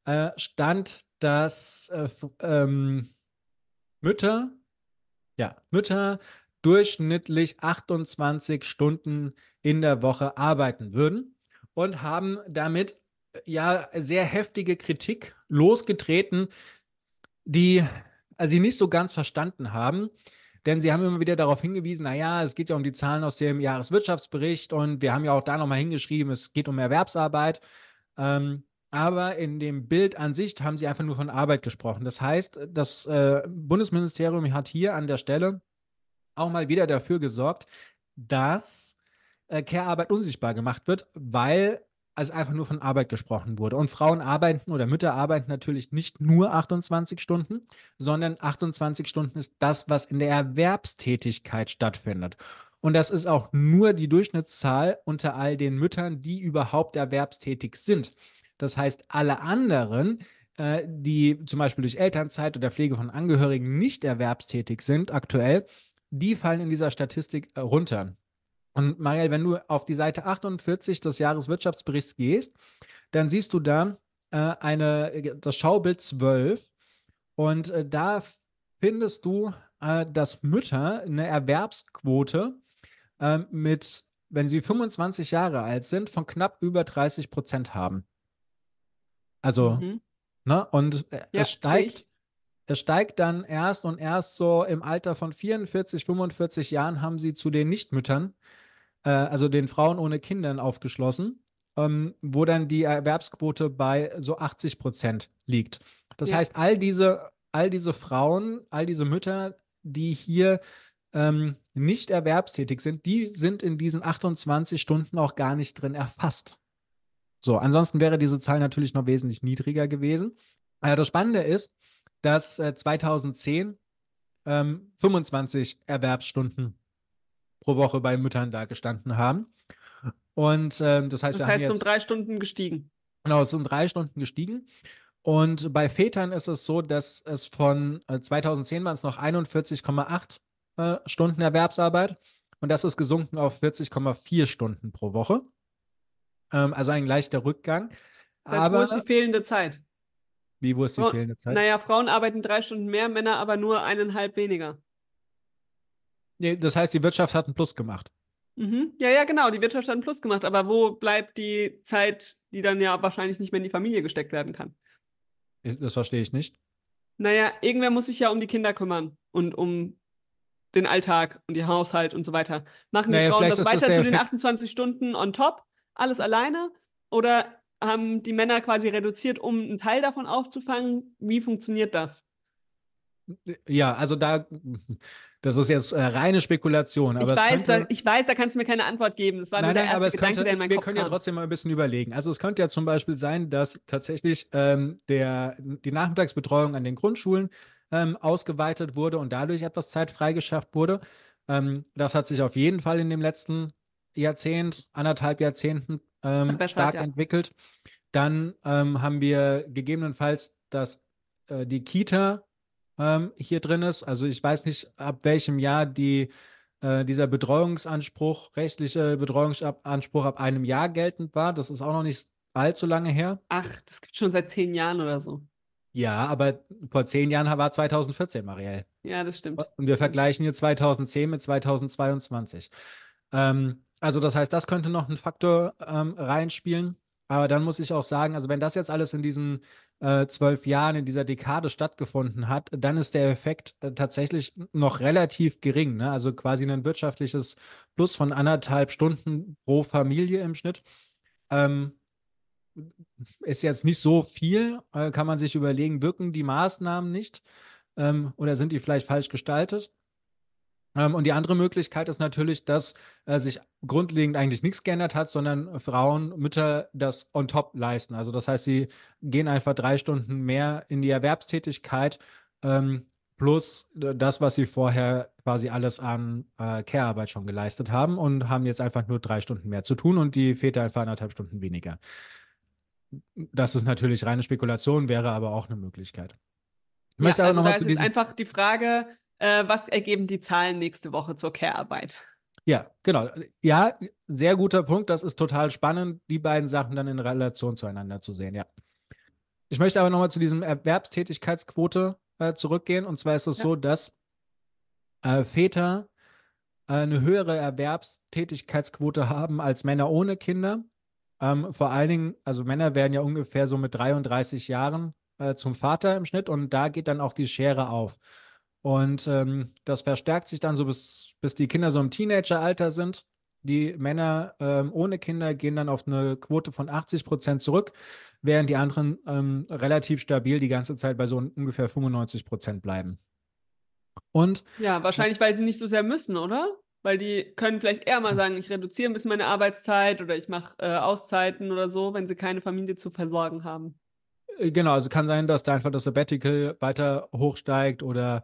äh, stand, dass äh, ähm, Mütter, ja, Mütter durchschnittlich 28 Stunden in der Woche arbeiten würden und haben damit äh, ja sehr heftige Kritik losgetreten, die also sie nicht so ganz verstanden haben. Denn sie haben immer wieder darauf hingewiesen, naja, es geht ja um die Zahlen aus dem Jahreswirtschaftsbericht und wir haben ja auch da nochmal hingeschrieben, es geht um Erwerbsarbeit. Ähm, aber in dem Bild an sich haben sie einfach nur von Arbeit gesprochen. Das heißt, das äh, Bundesministerium hat hier an der Stelle auch mal wieder dafür gesorgt, dass äh, Care-Arbeit unsichtbar gemacht wird, weil also einfach nur von Arbeit gesprochen wurde. Und Frauen arbeiten oder Mütter arbeiten natürlich nicht nur 28 Stunden, sondern 28 Stunden ist das, was in der Erwerbstätigkeit stattfindet. Und das ist auch nur die Durchschnittszahl unter all den Müttern, die überhaupt erwerbstätig sind. Das heißt, alle anderen, äh, die zum Beispiel durch Elternzeit oder Pflege von Angehörigen nicht erwerbstätig sind aktuell, die fallen in dieser Statistik äh, runter. Und Marielle, wenn du auf die Seite 48 des Jahreswirtschaftsberichts gehst, dann siehst du da äh, eine, das Schaubild 12 und äh, da findest du, äh, dass Mütter eine Erwerbsquote äh, mit, wenn sie 25 Jahre alt sind, von knapp über 30 Prozent haben. Also, mhm. ne, und äh, ja, es steigt es steigt dann erst und erst so im Alter von 44, 45 Jahren haben sie zu den Nichtmüttern, äh, also den Frauen ohne Kindern aufgeschlossen, ähm, wo dann die Erwerbsquote bei so 80 Prozent liegt. Das ja. heißt, all diese, all diese Frauen, all diese Mütter, die hier ähm, nicht erwerbstätig sind, die sind in diesen 28 Stunden auch gar nicht drin erfasst. So, ansonsten wäre diese Zahl natürlich noch wesentlich niedriger gewesen. Äh, das Spannende ist, dass äh, 2010 ähm, 25 Erwerbsstunden pro Woche bei Müttern da gestanden haben. Und ähm, das heißt, das heißt, um drei Stunden gestiegen. Genau, es ist um drei Stunden gestiegen. Und bei Vätern ist es so, dass es von äh, 2010 waren es noch 41,8 äh, Stunden Erwerbsarbeit und das ist gesunken auf 40,4 Stunden pro Woche. Ähm, also ein leichter Rückgang. Das Aber, wo ist die fehlende Zeit? Wie, wo ist die fehlende Zeit? Naja, Frauen arbeiten drei Stunden mehr, Männer aber nur eineinhalb weniger. Nee, das heißt, die Wirtschaft hat einen Plus gemacht. Mhm. Ja, ja, genau, die Wirtschaft hat einen Plus gemacht. Aber wo bleibt die Zeit, die dann ja wahrscheinlich nicht mehr in die Familie gesteckt werden kann? Das verstehe ich nicht. Naja, irgendwer muss sich ja um die Kinder kümmern und um den Alltag und den Haushalt und so weiter. Machen die naja, Frauen das weiter das zu den 28 Stunden on top, alles alleine? Oder haben die Männer quasi reduziert, um einen Teil davon aufzufangen. Wie funktioniert das? Ja, also da, das ist jetzt äh, reine Spekulation. Aber ich, weiß, könnte, da, ich weiß, da kannst du mir keine Antwort geben. Das war nein, nur der nein, erste Gedanke, könnte, der in meinen Wir Kopf können kam. ja trotzdem mal ein bisschen überlegen. Also es könnte ja zum Beispiel sein, dass tatsächlich ähm, der, die Nachmittagsbetreuung an den Grundschulen ähm, ausgeweitet wurde und dadurch etwas Zeit freigeschafft wurde. Ähm, das hat sich auf jeden Fall in dem letzten Jahrzehnt, anderthalb Jahrzehnten ähm, stark ja. entwickelt. Dann ähm, haben wir gegebenenfalls, dass äh, die Kita ähm, hier drin ist. Also ich weiß nicht, ab welchem Jahr die, äh, dieser Betreuungsanspruch, rechtliche Betreuungsanspruch ab einem Jahr geltend war. Das ist auch noch nicht allzu lange her. Ach, das gibt schon seit zehn Jahren oder so. Ja, aber vor zehn Jahren war 2014, Marielle. Ja, das stimmt. Und wir vergleichen hier 2010 mit 2022. Ähm, also das heißt, das könnte noch ein Faktor ähm, reinspielen. Aber dann muss ich auch sagen, also wenn das jetzt alles in diesen äh, zwölf Jahren, in dieser Dekade stattgefunden hat, dann ist der Effekt äh, tatsächlich noch relativ gering. Ne? Also quasi ein wirtschaftliches Plus von anderthalb Stunden pro Familie im Schnitt. Ähm, ist jetzt nicht so viel, äh, kann man sich überlegen, wirken die Maßnahmen nicht ähm, oder sind die vielleicht falsch gestaltet? Ähm, und die andere Möglichkeit ist natürlich, dass äh, sich grundlegend eigentlich nichts geändert hat, sondern Frauen, Mütter das on top leisten. Also das heißt, sie gehen einfach drei Stunden mehr in die Erwerbstätigkeit ähm, plus das, was sie vorher quasi alles an äh, Care-Arbeit schon geleistet haben und haben jetzt einfach nur drei Stunden mehr zu tun und die Väter einfach anderthalb Stunden weniger. Das ist natürlich reine Spekulation, wäre aber auch eine Möglichkeit. Ich ja, also da ist jetzt einfach die Frage, äh, was ergeben die Zahlen nächste Woche zur Care-Arbeit? Ja, genau. Ja, sehr guter Punkt. Das ist total spannend, die beiden Sachen dann in Relation zueinander zu sehen, ja. Ich möchte aber nochmal zu diesem Erwerbstätigkeitsquote äh, zurückgehen. Und zwar ist es ja. so, dass äh, Väter äh, eine höhere Erwerbstätigkeitsquote haben als Männer ohne Kinder. Ähm, vor allen Dingen, also Männer werden ja ungefähr so mit 33 Jahren äh, zum Vater im Schnitt und da geht dann auch die Schere auf. Und ähm, das verstärkt sich dann so, bis, bis die Kinder so im Teenageralter sind. Die Männer ähm, ohne Kinder gehen dann auf eine Quote von 80 Prozent zurück, während die anderen ähm, relativ stabil die ganze Zeit bei so ungefähr 95 Prozent bleiben. Und ja, wahrscheinlich, weil sie nicht so sehr müssen, oder? Weil die können vielleicht eher mal sagen, ich reduziere ein bisschen meine Arbeitszeit oder ich mache äh, Auszeiten oder so, wenn sie keine Familie zu versorgen haben. Äh, genau, also kann sein, dass da einfach das Sabbatical weiter hochsteigt oder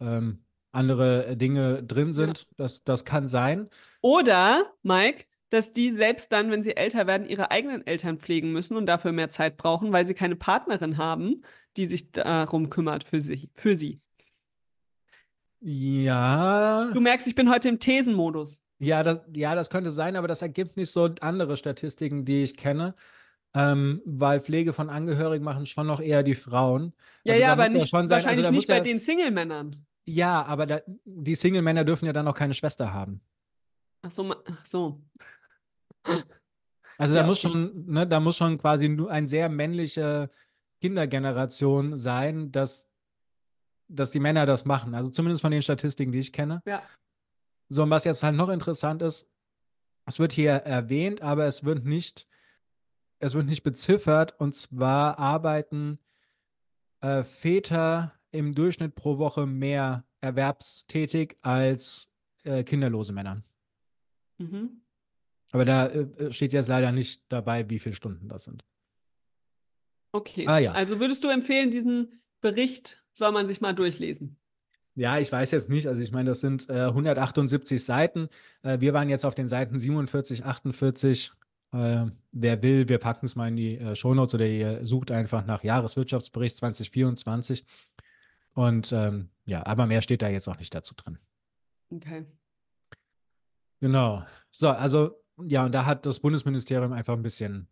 ähm, andere Dinge drin sind. Ja. Das, das kann sein. Oder, Mike, dass die selbst dann, wenn sie älter werden, ihre eigenen Eltern pflegen müssen und dafür mehr Zeit brauchen, weil sie keine Partnerin haben, die sich darum kümmert für sie. Für sie. Ja. Du merkst, ich bin heute im Thesenmodus. Ja das, ja, das könnte sein, aber das ergibt nicht so andere Statistiken, die ich kenne. Ähm, weil Pflege von Angehörigen machen schon noch eher die Frauen. Ja, also ja, aber nicht, ja sein, also wahrscheinlich also nicht bei ja, den Single-Männern. Ja, aber da, die Single-Männer dürfen ja dann noch keine Schwester haben. Ach so, ach so. Also da ja, muss schon, ne, da muss schon quasi nur eine sehr männliche Kindergeneration sein, dass, dass die Männer das machen. Also zumindest von den Statistiken, die ich kenne. Ja. So, und was jetzt halt noch interessant ist, es wird hier erwähnt, aber es wird nicht es wird nicht beziffert, und zwar arbeiten äh, Väter im Durchschnitt pro Woche mehr erwerbstätig als äh, kinderlose Männer. Mhm. Aber da äh, steht jetzt leider nicht dabei, wie viele Stunden das sind. Okay. Ah, ja. Also würdest du empfehlen, diesen Bericht soll man sich mal durchlesen? Ja, ich weiß jetzt nicht. Also ich meine, das sind äh, 178 Seiten. Äh, wir waren jetzt auf den Seiten 47, 48 äh, wer will, wir packen es mal in die äh, Shownotes oder ihr sucht einfach nach Jahreswirtschaftsbericht 2024. Und ähm, ja, aber mehr steht da jetzt auch nicht dazu drin. Okay. Genau. So, also ja, und da hat das Bundesministerium einfach ein bisschen.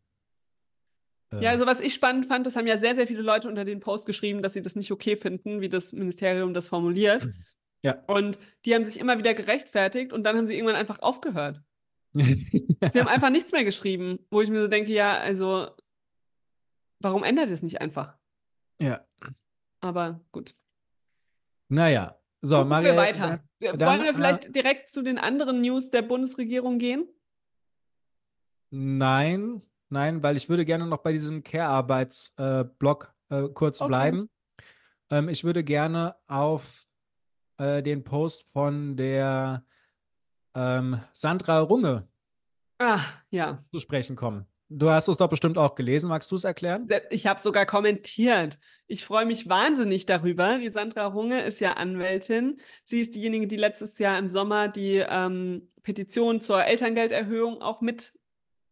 Äh, ja, also was ich spannend fand, das haben ja sehr, sehr viele Leute unter den Post geschrieben, dass sie das nicht okay finden, wie das Ministerium das formuliert. Ja. Und die haben sich immer wieder gerechtfertigt und dann haben sie irgendwann einfach aufgehört. Sie haben einfach nichts mehr geschrieben, wo ich mir so denke, ja, also, warum ändert es nicht einfach? Ja. Aber gut. Naja, so, Gucken Maria, wir weiter. Dann, Wollen wir vielleicht äh, direkt zu den anderen News der Bundesregierung gehen? Nein, nein, weil ich würde gerne noch bei diesem Care-Arbeits-Blog äh, äh, kurz okay. bleiben. Ähm, ich würde gerne auf äh, den Post von der ähm, Sandra Runge ah, ja. zu sprechen kommen. Du hast es doch bestimmt auch gelesen. Magst du es erklären? Ich habe sogar kommentiert. Ich freue mich wahnsinnig darüber. Die Sandra Runge ist ja Anwältin. Sie ist diejenige, die letztes Jahr im Sommer die ähm, Petition zur Elterngelderhöhung auch mit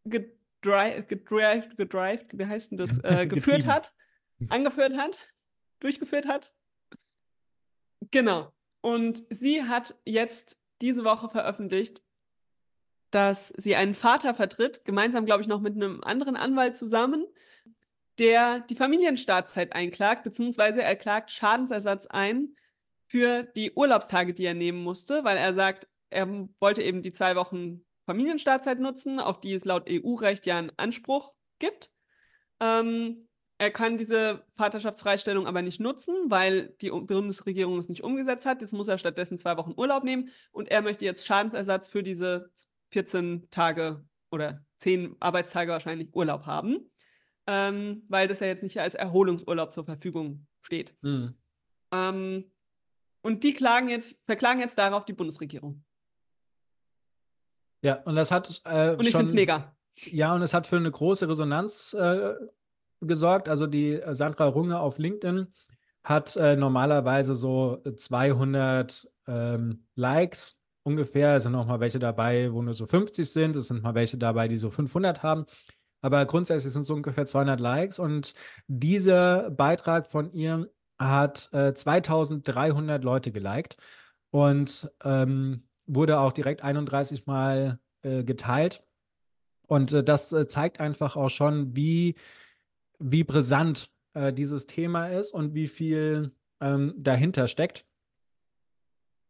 gedrived, gedrived, gedrived wie heißt denn das, äh, geführt hat, angeführt hat, durchgeführt hat. Genau. Und sie hat jetzt diese Woche veröffentlicht, dass sie einen Vater vertritt, gemeinsam, glaube ich, noch mit einem anderen Anwalt zusammen, der die Familienstartzeit einklagt, beziehungsweise er klagt Schadensersatz ein für die Urlaubstage, die er nehmen musste, weil er sagt, er wollte eben die zwei Wochen Familienstartzeit nutzen, auf die es laut EU-Recht ja einen Anspruch gibt. Ähm, er kann diese Vaterschaftsfreistellung aber nicht nutzen, weil die Bundesregierung es nicht umgesetzt hat. Jetzt muss er stattdessen zwei Wochen Urlaub nehmen und er möchte jetzt Schadensersatz für diese 14 Tage oder 10 Arbeitstage wahrscheinlich Urlaub haben, ähm, weil das ja jetzt nicht als Erholungsurlaub zur Verfügung steht. Mhm. Ähm, und die klagen jetzt, verklagen jetzt darauf die Bundesregierung. Ja, und das hat. Äh, und ich finde es mega. Ja, und es hat für eine große Resonanz äh, gesorgt. Also die äh, Sandra Runge auf LinkedIn hat äh, normalerweise so 200 ähm, Likes ungefähr. Es sind auch mal welche dabei, wo nur so 50 sind. Es sind mal welche dabei, die so 500 haben. Aber grundsätzlich sind es so ungefähr 200 Likes. Und dieser Beitrag von ihr hat äh, 2300 Leute geliked und ähm, wurde auch direkt 31 Mal äh, geteilt. Und äh, das äh, zeigt einfach auch schon, wie, wie brisant äh, dieses Thema ist und wie viel ähm, dahinter steckt.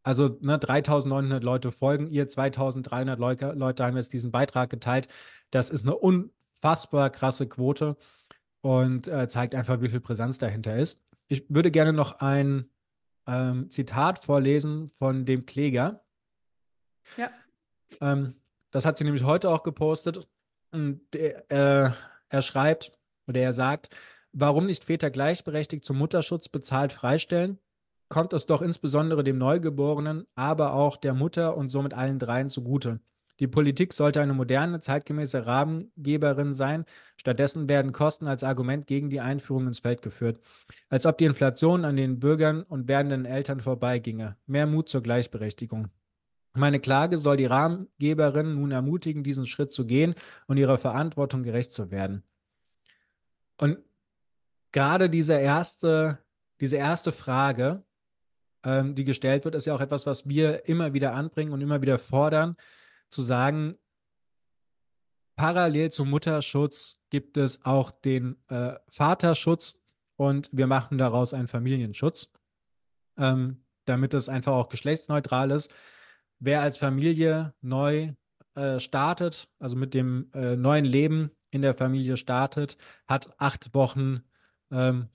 Also ne, 3900 Leute folgen ihr, 2300 Leute, Leute haben jetzt diesen Beitrag geteilt. Das ist eine unfassbar krasse Quote und äh, zeigt einfach, wie viel Präsenz dahinter ist. Ich würde gerne noch ein ähm, Zitat vorlesen von dem Kläger. Ja. Ähm, das hat sie nämlich heute auch gepostet. Der, äh, er schreibt oder er sagt, warum nicht Väter gleichberechtigt zum Mutterschutz bezahlt freistellen? kommt es doch insbesondere dem Neugeborenen, aber auch der Mutter und somit allen dreien zugute. Die Politik sollte eine moderne, zeitgemäße Rahmengeberin sein. Stattdessen werden Kosten als Argument gegen die Einführung ins Feld geführt. Als ob die Inflation an den Bürgern und werdenden Eltern vorbeiginge. Mehr Mut zur Gleichberechtigung. Meine Klage soll die Rahmengeberin nun ermutigen, diesen Schritt zu gehen und ihrer Verantwortung gerecht zu werden. Und gerade diese erste, diese erste Frage, ähm, die gestellt wird, ist ja auch etwas, was wir immer wieder anbringen und immer wieder fordern, zu sagen, parallel zum Mutterschutz gibt es auch den äh, Vaterschutz und wir machen daraus einen Familienschutz, ähm, damit es einfach auch geschlechtsneutral ist. Wer als Familie neu äh, startet, also mit dem äh, neuen Leben in der Familie startet, hat acht Wochen ähm,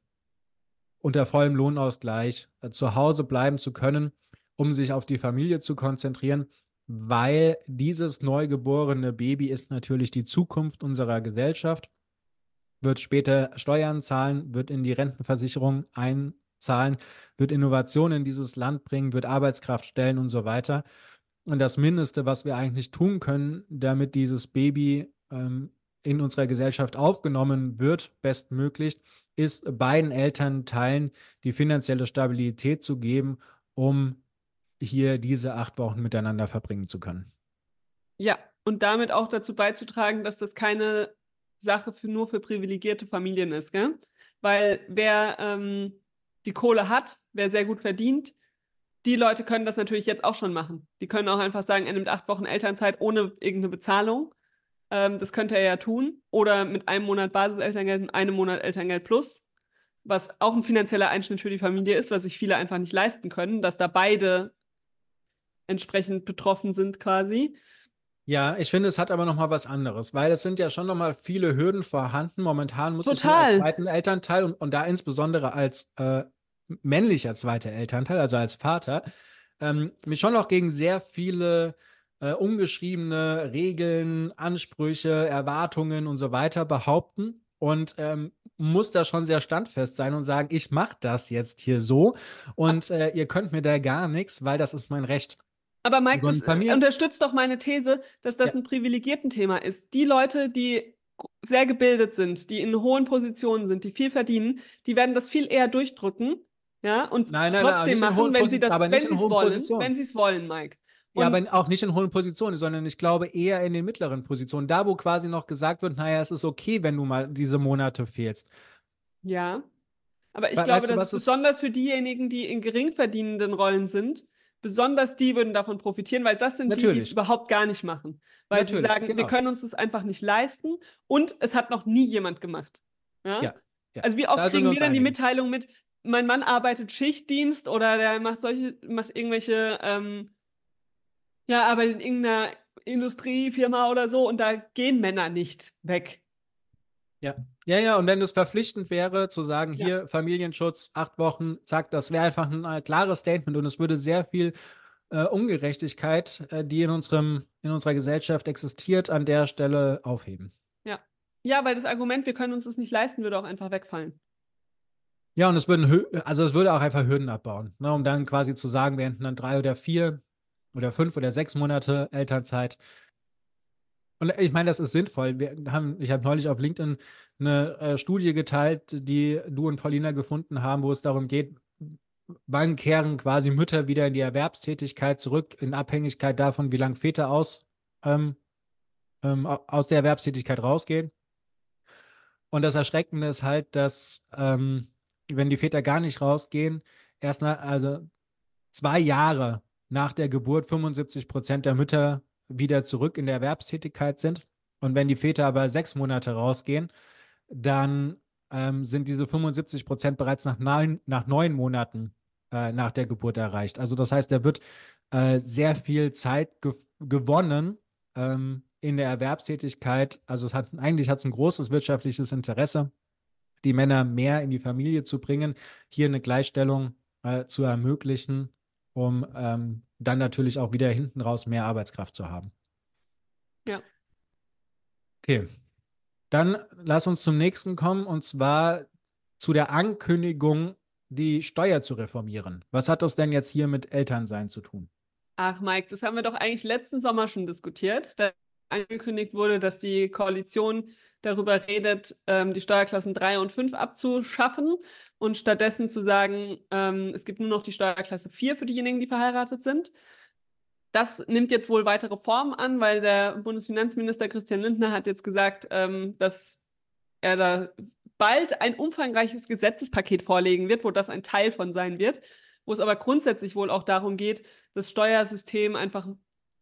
unter vollem Lohnausgleich äh, zu Hause bleiben zu können, um sich auf die Familie zu konzentrieren, weil dieses neugeborene Baby ist natürlich die Zukunft unserer Gesellschaft, wird später Steuern zahlen, wird in die Rentenversicherung einzahlen, wird Innovationen in dieses Land bringen, wird Arbeitskraft stellen und so weiter. Und das Mindeste, was wir eigentlich tun können, damit dieses Baby ähm, in unserer Gesellschaft aufgenommen wird, bestmöglich, ist beiden Elternteilen die finanzielle Stabilität zu geben, um hier diese acht Wochen miteinander verbringen zu können. Ja, und damit auch dazu beizutragen, dass das keine Sache für, nur für privilegierte Familien ist, gell? Weil wer ähm, die Kohle hat, wer sehr gut verdient, die Leute können das natürlich jetzt auch schon machen. Die können auch einfach sagen, er nimmt acht Wochen Elternzeit ohne irgendeine Bezahlung ähm, das könnte er ja tun. Oder mit einem Monat Basiselterngeld und einem Monat Elterngeld plus, was auch ein finanzieller Einschnitt für die Familie ist, was sich viele einfach nicht leisten können, dass da beide entsprechend betroffen sind quasi. Ja, ich finde, es hat aber noch mal was anderes, weil es sind ja schon noch mal viele Hürden vorhanden. Momentan muss Total. ich als zweiten Elternteil und, und da insbesondere als äh, männlicher zweiter Elternteil, also als Vater, ähm, mich schon noch gegen sehr viele äh, ungeschriebene Regeln, Ansprüche, Erwartungen und so weiter behaupten und ähm, muss da schon sehr standfest sein und sagen, ich mache das jetzt hier so und äh, ihr könnt mir da gar nichts, weil das ist mein Recht. Aber Mike, so das unterstützt doch meine These, dass das ja. ein privilegierten Thema ist. Die Leute, die sehr gebildet sind, die in hohen Positionen sind, die viel verdienen, die werden das viel eher durchdrücken, ja, und Nein, nein, nein, trotzdem nicht in machen, wenn sie das, wenn sie es wollen, Positionen. wenn sie es wollen, Mike. Ja, aber auch nicht in hohen Positionen, sondern ich glaube eher in den mittleren Positionen. Da, wo quasi noch gesagt wird, naja, es ist okay, wenn du mal diese Monate fehlst. Ja. Aber ich We- glaube, weißt du, dass besonders für diejenigen, die in gering verdienenden Rollen sind, besonders die würden davon profitieren, weil das sind die, die es Natürlich. überhaupt gar nicht machen. Weil Natürlich, sie sagen, wir genau. können uns das einfach nicht leisten und es hat noch nie jemand gemacht. Ja? Ja, ja. Also wie oft Da kriegen wir wir dann die. Mitteilung mit, mein Mann arbeitet Schichtdienst oder der macht solche, macht irgendwelche, ähm, ja, arbeitet in irgendeiner Industriefirma oder so und da gehen Männer nicht weg. Ja. ja, ja, und wenn es verpflichtend wäre, zu sagen, Ja. hier Familienschutz, acht Wochen, zack, das wäre einfach ein äh, klares Statement und es würde sehr viel äh, Ungerechtigkeit, äh, die in unserem, in unserer Gesellschaft existiert, an der Stelle aufheben. Ja, weil das Argument, wir können uns das nicht leisten, würde auch einfach wegfallen. Ja, und es würden, also es würde auch einfach Hürden abbauen, ne, um dann quasi zu sagen, wir hätten dann drei oder vier oder fünf oder sechs Monate Elternzeit. Und ich meine, das ist sinnvoll. Wir haben, ich habe neulich auf LinkedIn eine äh, Studie geteilt, die du und Paulina gefunden haben, wo es darum geht, wann kehren quasi Mütter wieder in die Erwerbstätigkeit zurück, in Abhängigkeit davon, wie lange Väter aus, ähm, ähm, au- aus der Erwerbstätigkeit rausgehen. Und das Erschreckende ist halt, dass ähm, wenn die Väter gar nicht rausgehen, erst nach, also zwei Jahre nach der Geburt 75 Prozent der Mütter wieder zurück in der Erwerbstätigkeit sind. Und wenn die Väter aber sechs Monate rausgehen, dann ähm, sind diese 75 Prozent bereits nach neun, nach neun Monaten äh, nach der Geburt erreicht. Also das heißt, da wird äh, sehr viel Zeit ge gewonnen ähm, in der Erwerbstätigkeit. Also es hat eigentlich hat es ein großes wirtschaftliches Interesse, die Männer mehr in die Familie zu bringen, hier eine Gleichstellung äh, zu ermöglichen, um ähm, dann natürlich auch wieder hinten raus mehr Arbeitskraft zu haben. Ja. Okay. Dann lass uns zum nächsten kommen und zwar zu der Ankündigung, die Steuer zu reformieren. Was hat das denn jetzt hier mit Elternsein zu tun? Ach, Mike, das haben wir doch eigentlich letzten Sommer schon diskutiert. Da angekündigt wurde, dass die Koalition darüber redet, ähm, die Steuerklassen 3 und 5 abzuschaffen und stattdessen zu sagen, ähm, es gibt nur noch die Steuerklasse 4 für diejenigen, die verheiratet sind. Das nimmt jetzt wohl weitere Formen an, weil der Bundesfinanzminister Christian Lindner hat jetzt gesagt, ähm, dass er da bald ein umfangreiches Gesetzespaket vorlegen wird, wo das ein Teil von sein wird, wo es aber grundsätzlich wohl auch darum geht, das Steuersystem einfach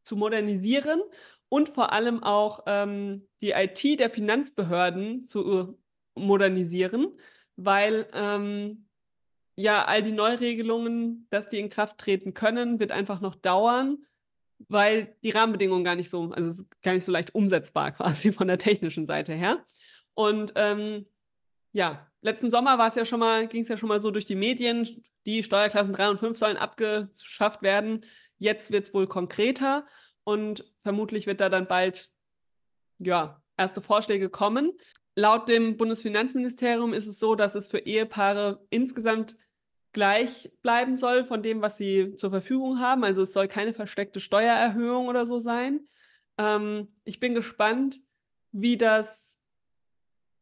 zu modernisieren und vor allem auch ähm, die IT der Finanzbehörden zu modernisieren, weil ähm, ja all die Neuregelungen, dass die in Kraft treten können, wird einfach noch dauern, weil die Rahmenbedingungen gar nicht so, also gar nicht so leicht umsetzbar quasi von der technischen Seite her. Und ähm, ja, letzten Sommer war es ja schon mal, ging es ja schon mal so durch die Medien, die Steuerklassen 3 und 5 sollen abgeschafft werden. Jetzt wird es wohl konkreter und vermutlich wird da dann bald ja, erste Vorschläge kommen. Laut dem Bundesfinanzministerium ist es so, dass es für Ehepaare insgesamt gleich bleiben soll von dem, was sie zur Verfügung haben. Also es soll keine versteckte Steuererhöhung oder so sein. Ähm, ich bin gespannt, wie das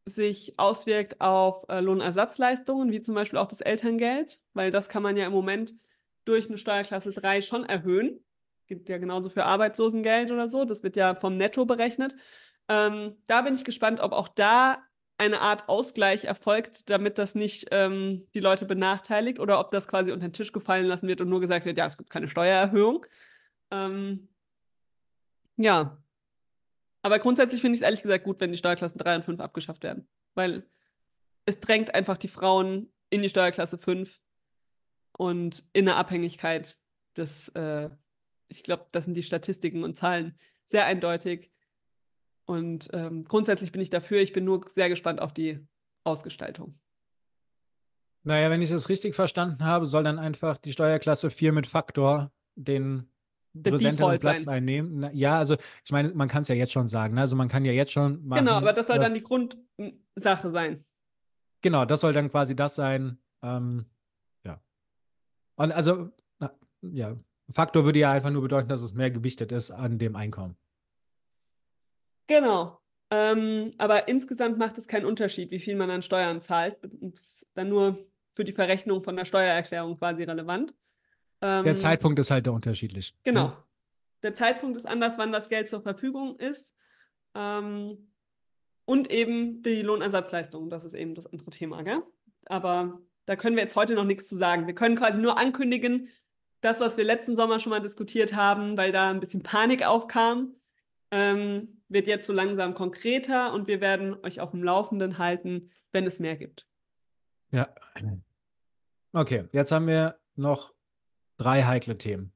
sich auswirkt auf äh, Lohnersatzleistungen, wie zum Beispiel auch das Elterngeld, weil das kann man ja im Moment durch eine Steuerklasse 3 schon erhöhen. Gibt ja genauso für Arbeitslosengeld oder so. Das wird ja vom Netto berechnet. Ähm, da bin ich gespannt, ob auch da eine Art Ausgleich erfolgt, damit das nicht ähm, die Leute benachteiligt oder ob das quasi unter den Tisch gefallen lassen wird und nur gesagt wird, ja, es gibt keine Steuererhöhung. Ähm, ja. Aber grundsätzlich finde ich es ehrlich gesagt gut, wenn die Steuerklassen 3 und 5 abgeschafft werden. Weil es drängt einfach die Frauen in die Steuerklasse 5 und in eine Abhängigkeit. Das, äh, ich glaube, das sind die Statistiken und Zahlen sehr eindeutig. Und ähm, grundsätzlich bin ich dafür. Ich bin nur sehr gespannt auf die Ausgestaltung. Naja, wenn ich es richtig verstanden habe, soll dann einfach die Steuerklasse 4 mit Faktor den präsenteren Platz sein. einnehmen. Na, ja, also ich meine, man kann es ja jetzt schon sagen. Ne? Also man kann ja jetzt schon machen. Genau, aber das soll äh, dann die Grundsache sein. Genau, das soll dann quasi das sein. Ähm, ja. Und also, na, ja, Faktor würde ja einfach nur bedeuten, dass es mehr gewichtet ist an dem Einkommen. Genau. Ähm, aber insgesamt macht es keinen Unterschied, wie viel man an Steuern zahlt. Das ist dann nur für die Verrechnung von der Steuererklärung quasi relevant. Ähm, der Zeitpunkt ist halt unterschiedlich. Genau. Ne? Der Zeitpunkt ist anders, wann das Geld zur Verfügung ist. Ähm, und eben die Lohnersatzleistung, das ist eben das andere Thema, gell? Aber da können wir jetzt heute noch nichts zu sagen. Wir können quasi nur ankündigen, das, was wir letzten Sommer schon mal diskutiert haben, weil da ein bisschen Panik aufkam, ähm, wird jetzt so langsam konkreter und wir werden euch auf dem Laufenden halten, wenn es mehr gibt. Ja. Okay, jetzt haben wir noch drei heikle Themen.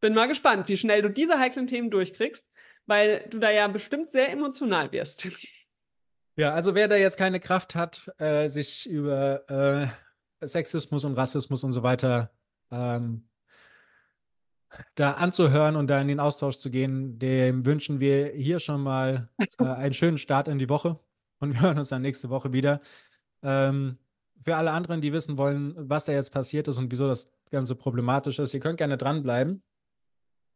Bin mal gespannt, wie schnell du diese heiklen Themen durchkriegst, weil du da ja bestimmt sehr emotional wirst. Ja, also wer da jetzt keine Kraft hat, äh, sich über äh, Sexismus und Rassismus und so weiter ähm, da anzuhören und da in den Austausch zu gehen, dem wünschen wir hier schon mal äh, einen schönen Start in die Woche und wir hören uns dann nächste Woche wieder. Ähm, für alle anderen, die wissen wollen, was da jetzt passiert ist und wieso das Ganze problematisch ist, ihr könnt gerne dranbleiben.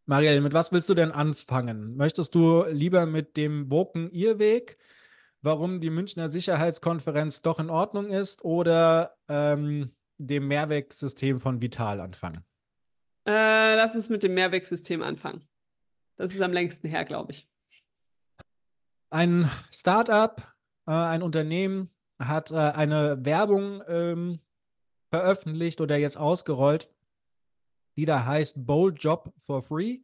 Marielle, mit was willst du denn anfangen? Möchtest du lieber mit dem Woken-Irrweg, warum die Münchner Sicherheitskonferenz doch in Ordnung ist, oder ähm, dem Mehrwegsystem von Vital anfangen? Äh, lass uns mit dem Mehrwegsystem anfangen. Das ist am längsten her, glaube ich. Ein Startup, äh, ein Unternehmen hat äh, eine Werbung ähm, veröffentlicht oder jetzt ausgerollt, die da heißt Bold Job for Free.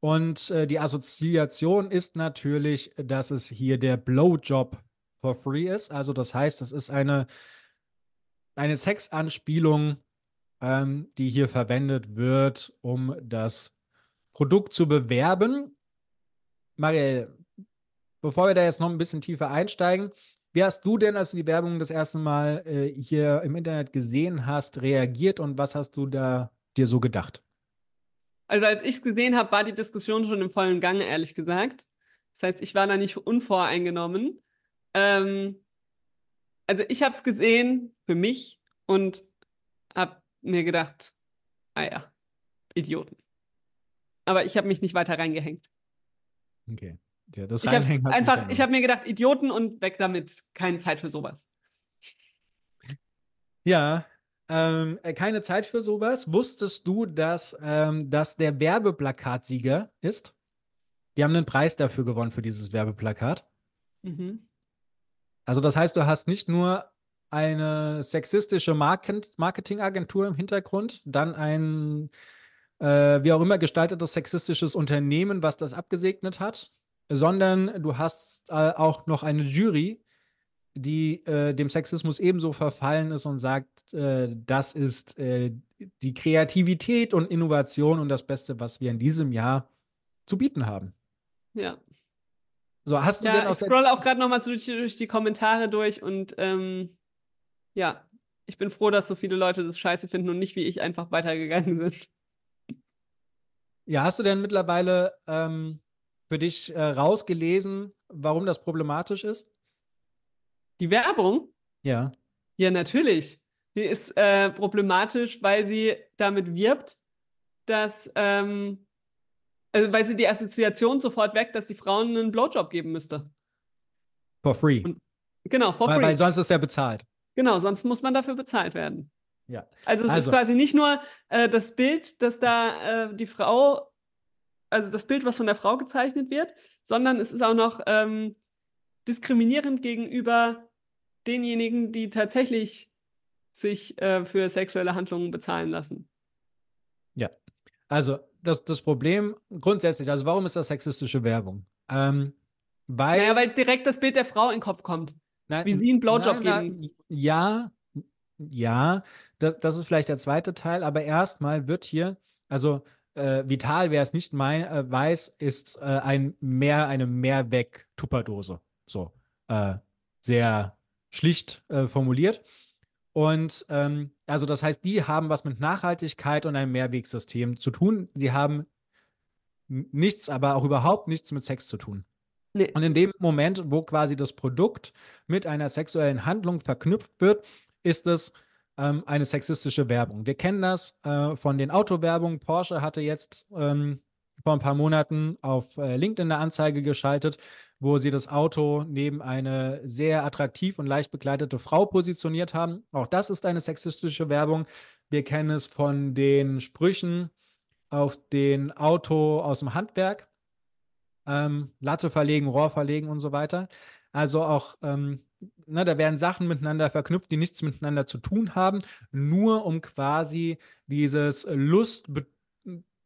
Und äh, die Assoziation ist natürlich, dass es hier der Blowjob for Free ist. Also das heißt, es ist eine, eine Sexanspielung, ähm, die hier verwendet wird, um das Produkt zu bewerben. Marielle, bevor wir da jetzt noch ein bisschen tiefer einsteigen, wie hast du denn, als du die Werbung das erste Mal äh, hier im Internet gesehen hast, reagiert und was hast du da dir so gedacht? Also als ich es gesehen habe, war die Diskussion schon im vollen Gang, ehrlich gesagt. Das heißt, ich war da nicht unvoreingenommen. Ähm, also ich habe es gesehen für mich und habe mir gedacht, ah ja, Idioten. Aber ich habe mich nicht weiter reingehängt. Okay. Ja, das ich habe einfach, ich habe mir gedacht, Idioten und weg damit. Keine Zeit für sowas. Ja, ähm, äh, keine Zeit für sowas. Wusstest du, dass ähm, das der Werbeplakatsieger ist? Die haben einen Preis dafür gewonnen für dieses Werbeplakat. Mhm. Also das heißt, du hast nicht nur eine sexistische Market Marketingagentur im Hintergrund, dann ein äh, wie auch immer gestaltetes sexistisches Unternehmen, was das abgesegnet hat sondern du hast äh, auch noch eine Jury, die äh, dem Sexismus ebenso verfallen ist und sagt, äh, das ist äh, die Kreativität und Innovation und das Beste, was wir in diesem Jahr zu bieten haben. Ja. So, hast du ja, denn ich scroll auch gerade nochmal durch, durch die Kommentare durch und ähm, ja, ich bin froh, dass so viele Leute das scheiße finden und nicht wie ich einfach weitergegangen sind. Ja, hast du denn mittlerweile ähm, für dich äh, rausgelesen, warum das problematisch ist? Die Werbung? Ja. Ja, natürlich. Die ist äh, problematisch, weil sie damit wirbt, dass, ähm, also weil sie die Assoziation sofort weckt, dass die Frauen einen Blowjob geben müsste. For free. Und, genau, for weil, free. Weil sonst ist er bezahlt. Genau, sonst muss man dafür bezahlt werden. Ja. Also es also. ist quasi nicht nur äh, das Bild, dass da äh, die Frau also das Bild, was von der Frau gezeichnet wird, sondern es ist auch noch ähm, diskriminierend gegenüber denjenigen, die tatsächlich sich äh, für sexuelle Handlungen bezahlen lassen. Ja, also das, das Problem grundsätzlich, also warum ist das sexistische Werbung? Ähm, weil, naja, weil direkt das Bild der Frau in den Kopf kommt. Nein, wie sie einen Blowjob nein, geben. ja, ja, das, das ist vielleicht der zweite Teil, aber erstmal wird hier, also äh, Vital, wer es nicht mein, äh, weiß, ist äh, ein mehr, eine Mehrweg-Tupperdose. So. Äh, sehr schlicht äh, formuliert. Und ähm, also das heißt, die haben was mit Nachhaltigkeit und einem Mehrwegsystem zu tun. Sie haben nichts, aber auch überhaupt nichts mit Sex zu tun. Und in dem Moment, wo quasi das Produkt mit einer sexuellen Handlung verknüpft wird, ist es ähm, eine sexistische Werbung. Wir kennen das äh, von den Autowerbungen. Porsche hatte jetzt ähm, vor ein paar Monaten auf äh, LinkedIn eine Anzeige geschaltet, wo sie das Auto neben eine sehr attraktiv und leicht bekleidete Frau positioniert haben. Auch das ist eine sexistische Werbung. Wir kennen es von den Sprüchen auf den Auto aus dem Handwerk. Ähm, Latte verlegen, Rohr verlegen und so weiter. Also auch, ähm, ne, da werden Sachen miteinander verknüpft, die nichts miteinander zu tun haben, nur um quasi dieses Lust,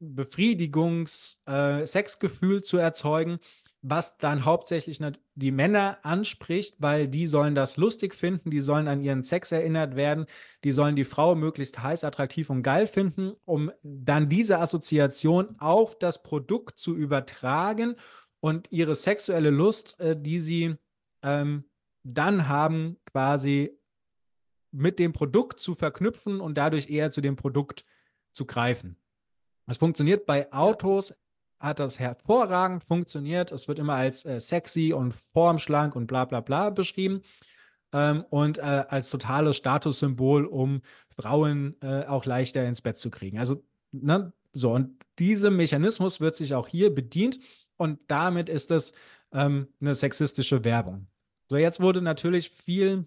Befriedigungs-, äh, Sexgefühl zu erzeugen, was dann hauptsächlich die Männer anspricht, weil die sollen das lustig finden, die sollen an ihren Sex erinnert werden, die sollen die Frau möglichst heiß, attraktiv und geil finden, um dann diese Assoziation auf das Produkt zu übertragen und ihre sexuelle Lust, äh, die sie ähm, dann haben, quasi mit dem Produkt zu verknüpfen und dadurch eher zu dem Produkt zu greifen. Es funktioniert bei Autos, hat das hervorragend funktioniert. Es wird immer als äh, sexy und formschlank und bla bla bla beschrieben. Ähm, und äh, als totales Statussymbol, um Frauen äh, auch leichter ins Bett zu kriegen. Also, ne, so, und diesem Mechanismus wird sich auch hier bedient und damit ist es ähm, eine sexistische Werbung. So, jetzt wurde natürlich viel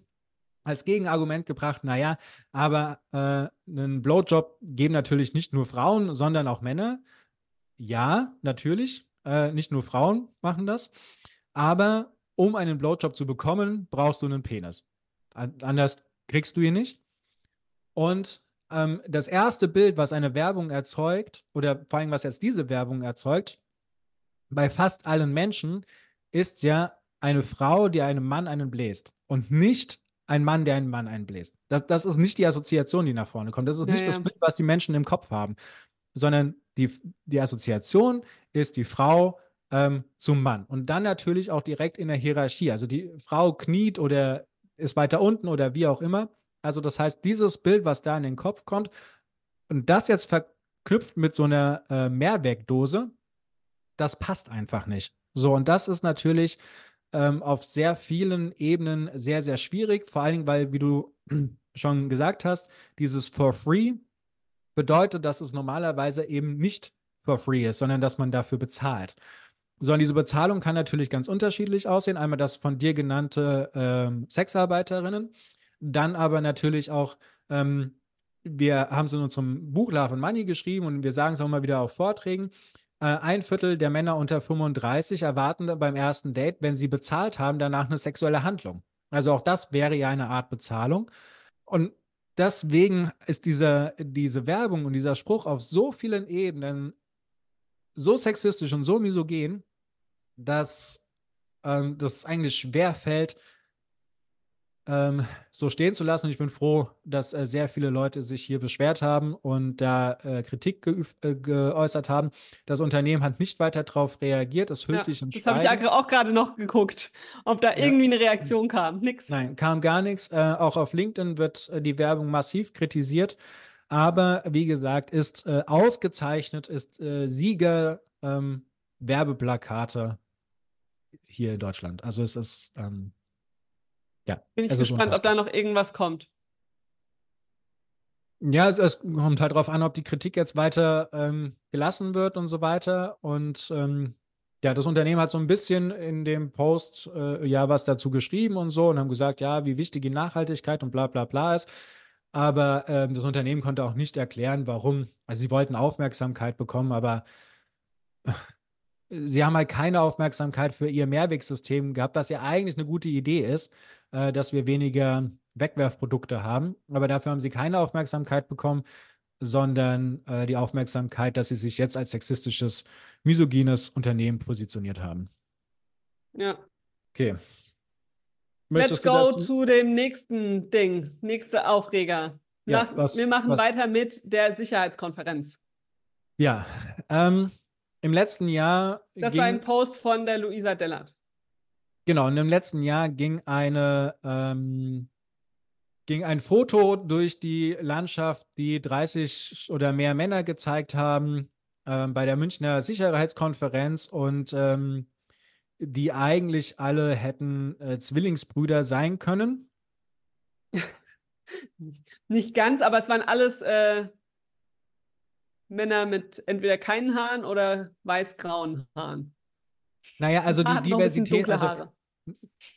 als Gegenargument gebracht, naja, aber äh, einen Blowjob geben natürlich nicht nur Frauen, sondern auch Männer. Ja, natürlich, äh, nicht nur Frauen machen das, aber um einen Blowjob zu bekommen, brauchst du einen Penis. Anders kriegst du ihn nicht. Und ähm, das erste Bild, was eine Werbung erzeugt, oder vor allem was jetzt diese Werbung erzeugt, bei fast allen Menschen, ist ja eine Frau, die einem Mann einen bläst und nicht ein Mann, der einen Mann einbläst. Das, das ist nicht die Assoziation, die nach vorne kommt. Das ist ja, nicht ja. das Bild, was die Menschen im Kopf haben, sondern die, die Assoziation ist die Frau ähm, zum Mann. Und dann natürlich auch direkt in der Hierarchie. Also die Frau kniet oder ist weiter unten oder wie auch immer. Also das heißt, dieses Bild, was da in den Kopf kommt, und das jetzt verknüpft mit so einer äh, Mehrwegdose, das passt einfach nicht. So, und das ist natürlich ähm, auf sehr vielen Ebenen sehr, sehr schwierig. Vor allen Dingen, weil, wie du schon gesagt hast, dieses for free bedeutet, dass es normalerweise eben nicht for free ist, sondern dass man dafür bezahlt. So, und diese Bezahlung kann natürlich ganz unterschiedlich aussehen. Einmal das von dir genannte ähm, Sexarbeiterinnen, dann aber natürlich auch, ähm, wir haben es in unserem Buch Love and Money geschrieben und wir sagen es auch mal wieder auf Vorträgen, äh, ein Viertel der Männer unter 35 erwarten beim ersten Date, wenn sie bezahlt haben, danach eine sexuelle Handlung. Also auch das wäre ja eine Art Bezahlung. Und deswegen ist diese, diese Werbung und dieser Spruch auf so vielen Ebenen so sexistisch und so misogen, dass ähm, das eigentlich schwer fällt, ähm, so stehen zu lassen. Und ich bin froh, dass äh, sehr viele Leute sich hier beschwert haben und da äh, Kritik ge äh, geäußert haben. Das Unternehmen hat nicht weiter darauf reagiert. Es hüllt ja, sich in Das habe ich auch gerade noch geguckt, ob da ja. irgendwie eine Reaktion kam. Nix. Nein, kam gar nichts. Äh, auch auf LinkedIn wird äh, die Werbung massiv kritisiert. Aber wie gesagt, ist äh, ausgezeichnet, ist Sieger ähm, Werbeplakate hier in Deutschland. Also es ist ähm, ja. Bin ich gespannt, ob da noch irgendwas kommt. Ja, es, es, kommt halt darauf an, ob die Kritik jetzt weiter ähm, gelassen wird und so weiter. Und ähm, ja, das Unternehmen hat so ein bisschen in dem Post äh, ja was dazu geschrieben und so und haben gesagt, ja, wie wichtig die Nachhaltigkeit und bla bla bla ist. Aber ähm, das Unternehmen konnte auch nicht erklären, warum. Also sie wollten Aufmerksamkeit bekommen, aber sie haben halt keine Aufmerksamkeit für ihr Mehrwegsystem gehabt, was ja eigentlich eine gute Idee ist, äh, dass wir weniger Wegwerfprodukte haben. Aber dafür haben sie keine Aufmerksamkeit bekommen, sondern äh, die Aufmerksamkeit, dass sie sich jetzt als sexistisches, misogynes Unternehmen positioniert haben. Ja. Okay. Möchtest Let's go zu dem nächsten Ding, nächste Aufreger. Ja, Nach, was, wir machen was? weiter mit der Sicherheitskonferenz. Ja, ähm, im letzten Jahr. Das ging, war ein Post von der Luisa Dellert. Genau, und im letzten Jahr ging eine ähm, ging ein Foto durch die Landschaft, die 30 oder mehr Männer gezeigt haben ähm, bei der Münchner Sicherheitskonferenz und ähm, die eigentlich alle hätten äh, Zwillingsbrüder sein können. Nicht ganz, aber es waren alles äh, Männer mit entweder keinen Haaren oder weiß-grauen Haaren. Naja, also die Diversität, also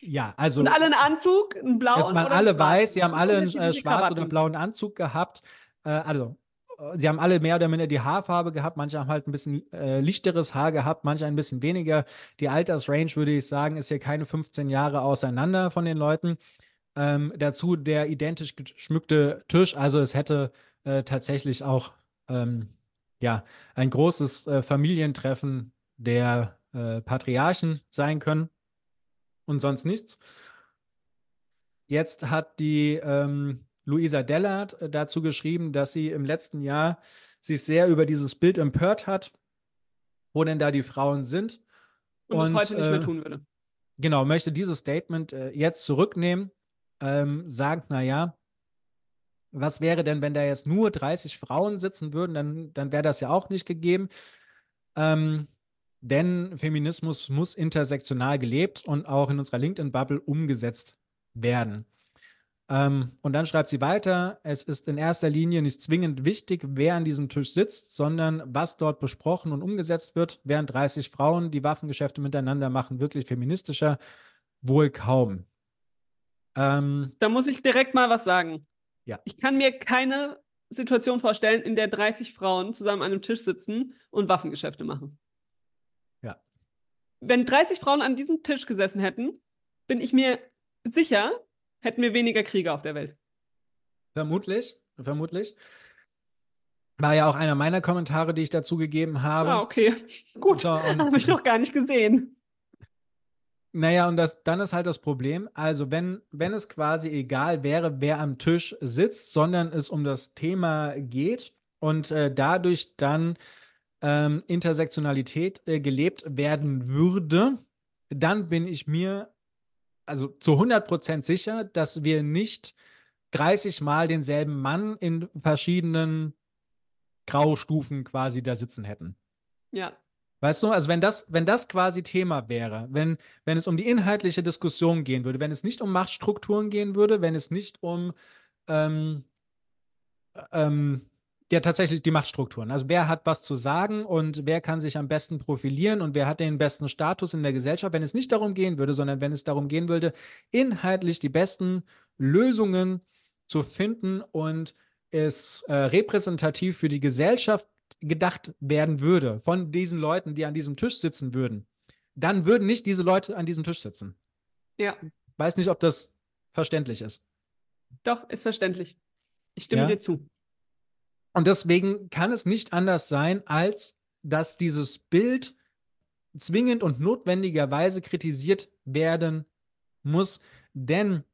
ja, also und alle einen Anzug, einen blauen. waren oder alle weiß, sie haben alle einen äh, schwarzen oder blauen Anzug gehabt. Äh, also äh, sie haben alle mehr oder minder die Haarfarbe gehabt. Manche haben halt ein bisschen äh, lichteres Haar gehabt, manche ein bisschen weniger. Die Altersrange, würde ich sagen, ist hier keine 15 Jahre auseinander von den Leuten. Ähm, dazu der identisch geschmückte Tisch. Also es hätte äh, tatsächlich auch ähm, ja, ein großes äh, Familientreffen der äh, Patriarchen sein können und sonst nichts. Jetzt hat die ähm, Luisa Dellert äh, dazu geschrieben, dass sie im letzten Jahr sich sehr über dieses Bild empört hat, wo denn da die Frauen sind. Und, das Und, heute nicht äh, mehr tun würde. Genau, möchte dieses Statement äh, jetzt zurücknehmen, ähm, sagt, naja, was wäre denn, wenn da jetzt nur 30 Frauen sitzen würden, dann, dann wäre das ja auch nicht gegeben. Ähm, denn Feminismus muss intersektional gelebt und auch in unserer LinkedIn-Bubble umgesetzt werden. Ähm, und dann schreibt sie weiter, es ist in erster Linie nicht zwingend wichtig, wer an diesem Tisch sitzt, sondern was dort besprochen und umgesetzt wird, während 30 Frauen die Waffengeschäfte miteinander machen, wirklich feministischer, wohl kaum. Ähm, Da muss ich direkt mal was sagen. Ja. Ich kann mir keine Situation vorstellen, in der 30 Frauen zusammen an einem Tisch sitzen und Waffengeschäfte machen. Wenn 30 Frauen an diesem Tisch gesessen hätten, bin ich mir sicher, hätten wir weniger Kriege auf der Welt. vermutlich, vermutlich. War ja auch einer meiner Kommentare, die ich dazu gegeben habe. Ah, okay. Gut. So, Habe ich noch gar nicht gesehen. Naja, und das, dann ist halt das Problem, also wenn, wenn es quasi egal wäre, wer am Tisch sitzt, sondern es um das Thema geht und äh, dadurch dann ähm, Intersektionalität äh, gelebt werden würde, dann bin ich mir also zu 100% sicher, dass wir nicht 30 Mal denselben Mann in verschiedenen Graustufen quasi da sitzen hätten. Ja. Weißt du, also wenn das, wenn das quasi Thema wäre, wenn, wenn es um die inhaltliche Diskussion gehen würde, wenn es nicht um Machtstrukturen gehen würde, wenn es nicht um ähm, ähm, ja tatsächlich die Machtstrukturen, also wer hat was zu sagen und wer kann sich am besten profilieren und wer hat den besten Status in der Gesellschaft, wenn es nicht darum gehen würde, sondern wenn es darum gehen würde, inhaltlich die besten Lösungen zu finden und es äh, repräsentativ für die Gesellschaft gedacht werden würde von diesen Leuten, die an diesem Tisch sitzen würden, dann würden nicht diese Leute an diesem Tisch sitzen. Ja. Weiß nicht, ob das verständlich ist. Doch, ist verständlich. Ich stimme Ja. dir zu. Und deswegen kann es nicht anders sein, als dass dieses Bild zwingend und notwendigerweise kritisiert werden muss, denn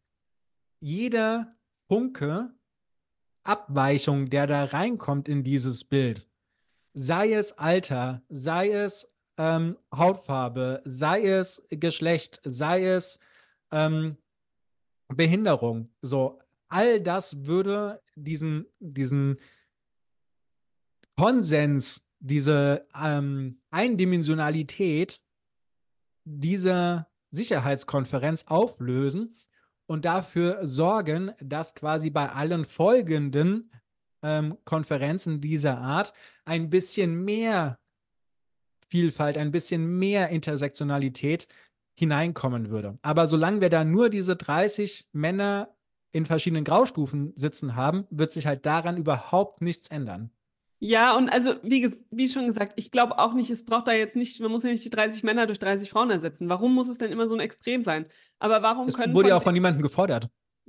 jeder Funke Abweichung, der da reinkommt in dieses Bild, sei es Alter, sei es ähm, Hautfarbe, sei es Geschlecht, sei es ähm, Behinderung, so all das würde diesen, diesen Konsens, diese ähm, Eindimensionalität dieser Sicherheitskonferenz auflösen und dafür sorgen, dass quasi bei allen folgenden ähm, Konferenzen dieser Art ein bisschen mehr Vielfalt, ein bisschen mehr Intersektionalität hineinkommen würde. Aber solange wir da nur diese 30 Männer in verschiedenen Graustufen sitzen haben, wird sich halt daran überhaupt nichts ändern. Ja, und also, wie, wie schon gesagt, ich glaube auch nicht, es braucht da jetzt nicht, man muss ja nicht die 30 Männer durch 30 Frauen ersetzen. Warum muss es denn immer so ein Extrem sein? Aber warum Es können wurde ja auch von niemandem gefordert.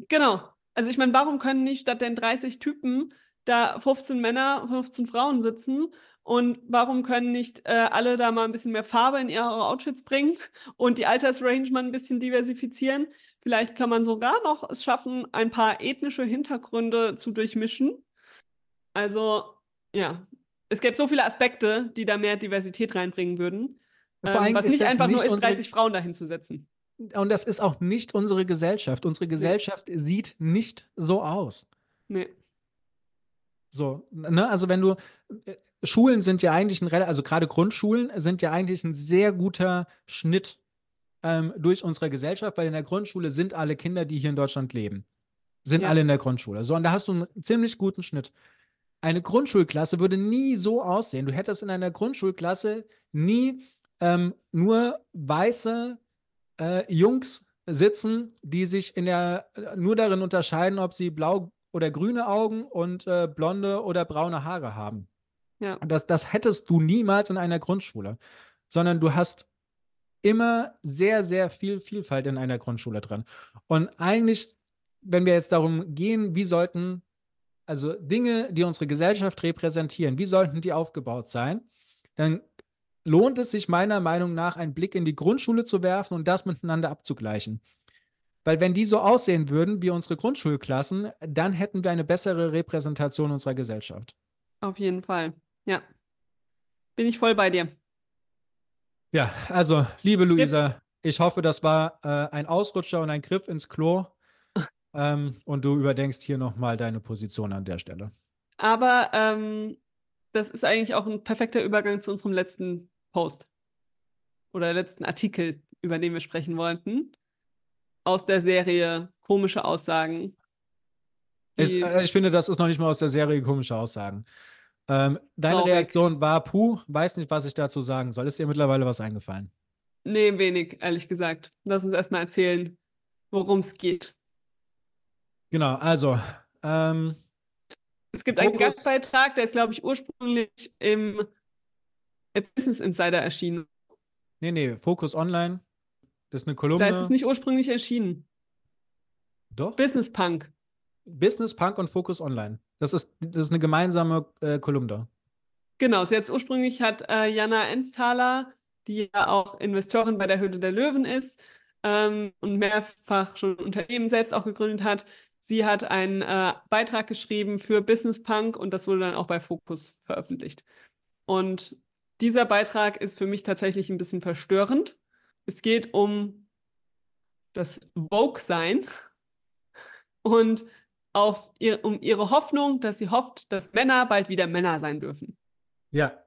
Genau. Also ich meine, warum können nicht statt den 30 Typen da 15 Männer, 15 Frauen sitzen? Und warum können nicht äh, alle da mal ein bisschen mehr Farbe in ihre Outfits bringen und die Altersrange mal ein bisschen diversifizieren? Vielleicht kann man sogar noch es schaffen, ein paar ethnische Hintergründe zu durchmischen. Also, ja, es gäbe so viele Aspekte, die da mehr Diversität reinbringen würden. Vor Ähm, allem was ist nicht einfach nur nicht ist, unsere- 30 Frauen dahin zu setzen. Und das ist auch nicht unsere Gesellschaft. Unsere Gesellschaft sieht nicht so aus. Nee. So, ne? Also wenn du äh, Schulen sind ja eigentlich ein also gerade Grundschulen sind ja eigentlich ein sehr guter Schnitt ähm, durch unsere Gesellschaft, weil in der Grundschule sind alle Kinder, die hier in Deutschland leben, sind Ja. alle in der Grundschule. So, und da hast du einen ziemlich guten Schnitt. Eine Grundschulklasse würde nie so aussehen. Du hättest in einer Grundschulklasse nie ähm, nur weiße äh, Jungs sitzen, die sich in der, nur darin unterscheiden, ob sie blau oder grüne Augen und äh, blonde oder braune Haare haben. Ja. Das, das hättest du niemals in einer Grundschule, sondern du hast immer sehr, sehr viel Vielfalt in einer Grundschule drin. Und eigentlich, wenn wir jetzt darum gehen, wie sollten, also Dinge, die unsere Gesellschaft repräsentieren, wie sollten die aufgebaut sein, dann lohnt es sich meiner Meinung nach, einen Blick in die Grundschule zu werfen und das miteinander abzugleichen. Weil wenn die so aussehen würden wie unsere Grundschulklassen, dann hätten wir eine bessere Repräsentation unserer Gesellschaft. Auf jeden Fall. Ja. Bin ich voll bei dir. Ja, also, liebe Luisa, ich hoffe, das war äh, ein Ausrutscher und ein Griff ins Klo. Ähm, und du überdenkst hier nochmal deine Position an der Stelle. Aber ähm, das ist eigentlich auch ein perfekter Übergang zu unserem letzten Post oder letzten Artikel, über den wir sprechen wollten. Aus der Serie Komische Aussagen. Ich, äh, ich finde, das ist noch nicht mal aus der Serie Komische Aussagen. Ähm, deine Traurig. Reaktion war, puh, weiß nicht, was ich dazu sagen soll. Ist dir mittlerweile was eingefallen? Nee, wenig, ehrlich gesagt. Lass uns erstmal erzählen, worum es geht. Genau, also. Ähm, es gibt Fokus. einen Gastbeitrag, der ist, glaube ich, ursprünglich im Business Insider erschienen. Nee, nee, Focus Online. Das ist eine Kolumne. Da ist es nicht ursprünglich erschienen. Doch. Business Punk. Business Punk und Focus Online. Das ist, das ist eine gemeinsame äh, Kolumne. Genau, so jetzt ursprünglich hat äh, Jana Ensthaler, die ja auch Investorin bei der Höhle der Löwen ist ähm, und mehrfach schon Unternehmen selbst auch gegründet hat, sie hat einen äh, Beitrag geschrieben für Business Punk und das wurde dann auch bei Focus veröffentlicht. Und dieser Beitrag ist für mich tatsächlich ein bisschen verstörend. Es geht um das Vogue-Sein und auf ihr, um ihre Hoffnung, dass sie hofft, dass Männer bald wieder Männer sein dürfen. Ja,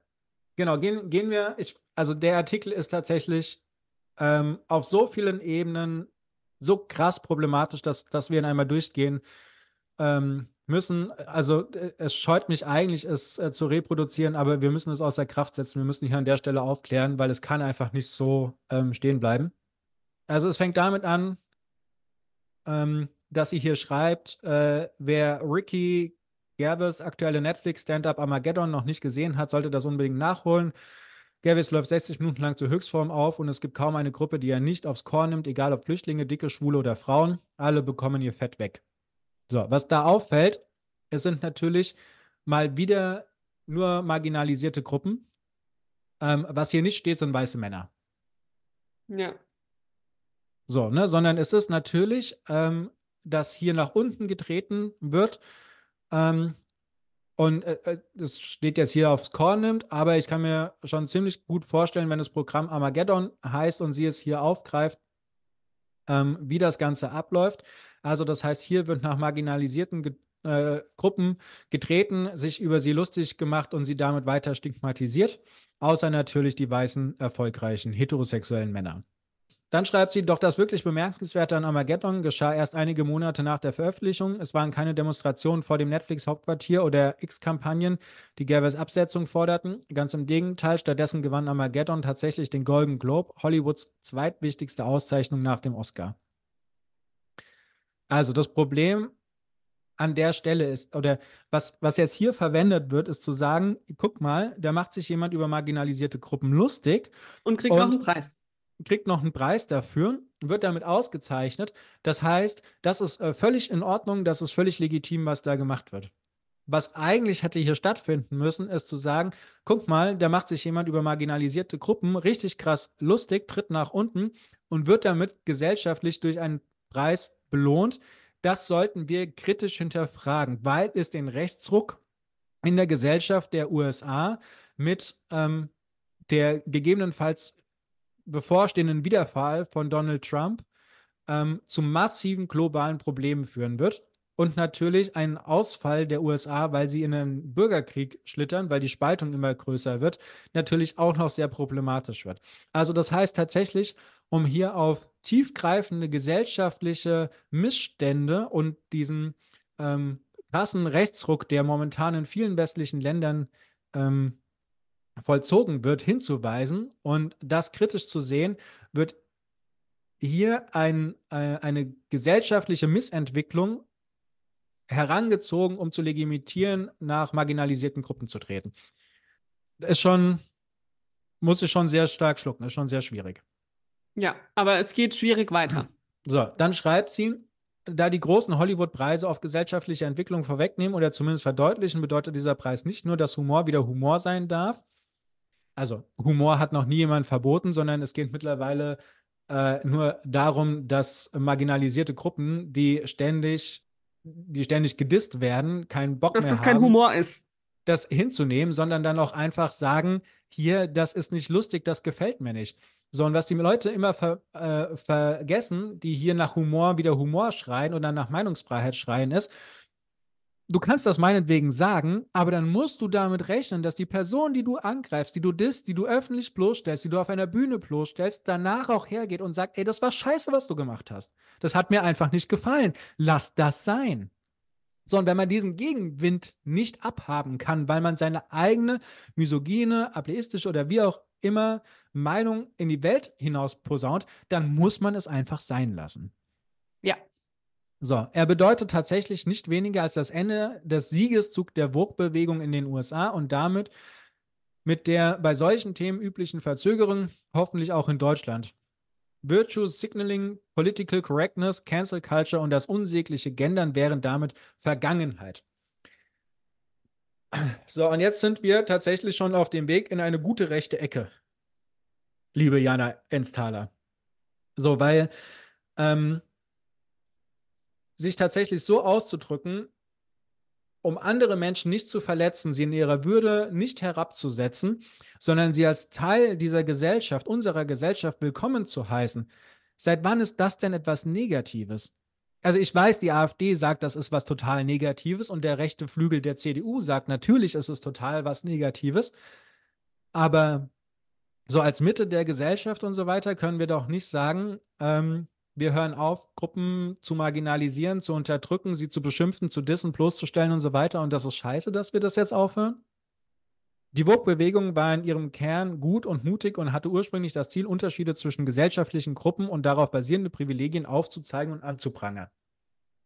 genau. Gehen, gehen wir, ich, also der Artikel ist tatsächlich ähm, auf so vielen Ebenen so krass problematisch, dass, dass wir ihn einmal durchgehen ähm, müssen. Also äh, es scheut mich eigentlich, es äh, zu reproduzieren, aber wir müssen es außer Kraft setzen. Wir müssen hier an der Stelle aufklären, weil es kann einfach nicht so ähm, stehen bleiben. Also es fängt damit an, ähm, dass sie hier schreibt, äh, wer Ricky Gervais aktuelle Netflix Stand-Up Armageddon noch nicht gesehen hat, sollte das unbedingt nachholen. Gervais läuft 60 Minuten lang zur Höchstform auf und es gibt kaum eine Gruppe, die er nicht aufs Korn nimmt, egal ob Flüchtlinge, Dicke, Schwule oder Frauen. Alle bekommen ihr Fett weg. So, was da auffällt, es sind natürlich mal wieder nur marginalisierte Gruppen. Ähm, was hier nicht steht, sind weiße Männer. Ja. So, ne, sondern es ist natürlich ähm, dass hier nach unten getreten wird. Ähm, und äh, äh, steht jetzt hier aufs Korn nimmt, aber ich kann mir schon ziemlich gut vorstellen, wenn das Programm Armageddon heißt und sie es hier aufgreift, ähm, wie das Ganze abläuft. Also das heißt, hier wird nach marginalisierten Ge äh, Gruppen getreten, sich über sie lustig gemacht und sie damit weiter stigmatisiert, außer natürlich die weißen, erfolgreichen, heterosexuellen Männer. Dann schreibt sie, doch das wirklich Bemerkenswerte an Armageddon geschah erst einige Monate nach der Veröffentlichung. Es waren keine Demonstrationen vor dem Netflix-Hauptquartier oder X-Kampagnen, die Gerbers Absetzung forderten. Ganz im Gegenteil, stattdessen gewann Armageddon tatsächlich den Golden Globe, Hollywoods zweitwichtigste Auszeichnung nach dem Oscar. Also das Problem an der Stelle ist, oder was, was jetzt hier verwendet wird, ist zu sagen, guck mal, da macht sich jemand über marginalisierte Gruppen lustig. Und kriegt und, noch einen Preis kriegt noch einen Preis dafür, wird damit ausgezeichnet. Das heißt, das ist äh, völlig in Ordnung, das ist völlig legitim, was da gemacht wird. Was eigentlich hätte hier stattfinden müssen, ist zu sagen, guck mal, da macht sich jemand über marginalisierte Gruppen richtig krass lustig, tritt nach unten und wird damit gesellschaftlich durch einen Preis belohnt. Das sollten wir kritisch hinterfragen, weil es den Rechtsruck in der Gesellschaft der USA mit ähm, der gegebenenfalls bevorstehenden Wiederfall von Donald Trump ähm, zu massiven globalen Problemen führen wird. Und natürlich einen Ausfall der USA, weil sie in einen Bürgerkrieg schlittern, weil die Spaltung immer größer wird, natürlich auch noch sehr problematisch wird. Also das heißt tatsächlich, um hier auf tiefgreifende gesellschaftliche Missstände und diesen ähm, krassen Rechtsruck, der momentan in vielen westlichen Ländern ähm, vollzogen wird, hinzuweisen und das kritisch zu sehen, wird hier ein, äh, eine gesellschaftliche Missentwicklung herangezogen, um zu legitimieren, nach marginalisierten Gruppen zu treten. Ist schon, muss ich schon sehr stark schlucken, ist schon sehr schwierig. Ja, aber es geht schwierig weiter. So, dann schreibt sie, da die großen Hollywood-Preise auf gesellschaftliche Entwicklung vorwegnehmen oder zumindest verdeutlichen, bedeutet dieser Preis nicht nur, dass Humor wieder Humor sein darf. Also Humor hat noch nie jemand verboten, sondern es geht mittlerweile äh, nur darum, dass marginalisierte Gruppen, die ständig, die ständig gedisst werden, keinen Bock dass mehr haben. Dass das kein Humor ist. Das hinzunehmen, sondern dann auch einfach sagen, hier, das ist nicht lustig, das gefällt mir nicht. So, und was die Leute immer ver, äh, vergessen, die hier nach Humor wieder Humor schreien oder nach Meinungsfreiheit schreien, ist, du kannst das meinetwegen sagen, aber dann musst du damit rechnen, dass die Person, die du angreifst, die du disst, die du öffentlich bloßstellst, die du auf einer Bühne bloßstellst, danach auch hergeht und sagt, ey, das war scheiße, was du gemacht hast. Das hat mir einfach nicht gefallen. Lass das sein. So, und wenn man diesen Gegenwind nicht abhaben kann, weil man seine eigene misogyne, ableistische oder wie auch immer Meinung in die Welt hinaus posaunt, dann muss man es einfach sein lassen. So, er bedeutet tatsächlich nicht weniger als das Ende des Siegeszugs der Vogue-Bewegung in den USA und damit mit der bei solchen Themen üblichen Verzögerung, hoffentlich auch in Deutschland. Virtue Signaling, Political Correctness, Cancel Culture und das unsägliche Gendern wären damit Vergangenheit. So, und jetzt sind wir tatsächlich schon auf dem Weg in eine gute rechte Ecke, liebe Jana Ensthaler. So, weil ähm, sich tatsächlich so auszudrücken, um andere Menschen nicht zu verletzen, sie in ihrer Würde nicht herabzusetzen, sondern sie als Teil dieser Gesellschaft, unserer Gesellschaft willkommen zu heißen. Seit wann ist das denn etwas Negatives? Also ich weiß, die AfD sagt, das ist was total Negatives und der rechte Flügel der CDU sagt, natürlich ist es total was Negatives, aber so als Mitte der Gesellschaft und so weiter können wir doch nicht sagen, ähm, wir hören auf, Gruppen zu marginalisieren, zu unterdrücken, sie zu beschimpfen, zu dissen, bloßzustellen und so weiter. Und das ist scheiße, dass wir das jetzt aufhören? Die Vogue-Bewegung war in ihrem Kern gut und mutig und hatte ursprünglich das Ziel, Unterschiede zwischen gesellschaftlichen Gruppen und darauf basierende Privilegien aufzuzeigen und anzuprangern.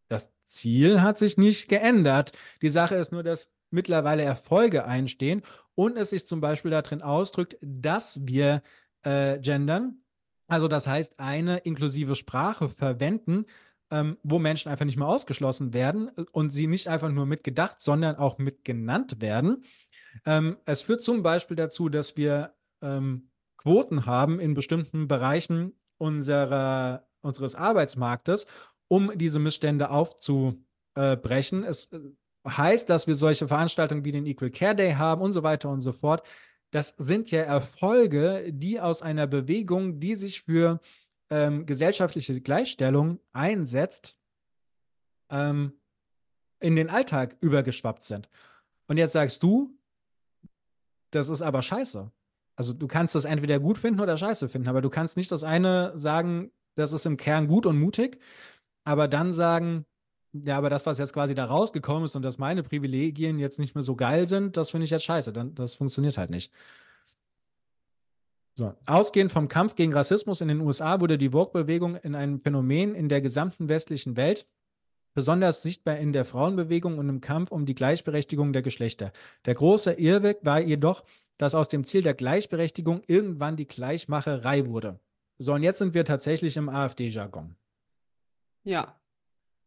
Das Ziel hat sich nicht geändert. Die Sache ist nur, dass mittlerweile Erfolge einstehen und es sich zum Beispiel darin ausdrückt, dass wir äh, gendern, also das heißt, eine inklusive Sprache verwenden, ähm, wo Menschen einfach nicht mehr ausgeschlossen werden äh, und sie nicht einfach nur mitgedacht, sondern auch mitgenannt werden. Ähm, es führt zum Beispiel dazu, dass wir ähm, Quoten haben in bestimmten Bereichen unserer, unseres Arbeitsmarktes, um diese Missstände aufzubrechen. Es äh, heißt, dass wir solche Veranstaltungen wie den Equal Care Day haben und so weiter und so fort, das sind ja Erfolge, die aus einer Bewegung, die sich für ähm, gesellschaftliche Gleichstellung einsetzt, ähm, in den Alltag übergeschwappt sind. Und jetzt sagst du, das ist aber scheiße. Also du kannst das entweder gut finden oder scheiße finden, aber du kannst nicht das eine sagen, das ist im Kern gut und mutig, aber dann sagen, ja, aber das, was jetzt quasi da rausgekommen ist und dass meine Privilegien jetzt nicht mehr so geil sind, das finde ich jetzt scheiße. Dann, das funktioniert halt nicht. So. Ausgehend vom Kampf gegen Rassismus in den USA wurde die Vogue-Bewegung in einem Phänomen in der gesamten westlichen Welt, besonders sichtbar in der Frauenbewegung und im Kampf um die Gleichberechtigung der Geschlechter. Der große Irrweg war jedoch, dass aus dem Ziel der Gleichberechtigung irgendwann die Gleichmacherei wurde. So, und jetzt sind wir tatsächlich im AfD-Jargon. Ja,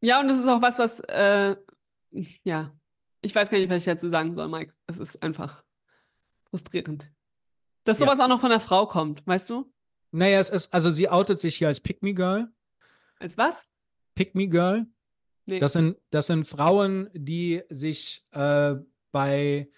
ja, und das ist auch was, was, äh, ja, ich weiß gar nicht, was ich dazu sagen soll, Mike. Es ist einfach frustrierend. Dass sowas ja. auch noch von einer Frau kommt, weißt du? Naja, es ist, also sie outet sich hier als Pick-Me-Girl. Als was? Pick-Me-Girl. Nee. Das, sind, das sind Frauen, die sich äh, bei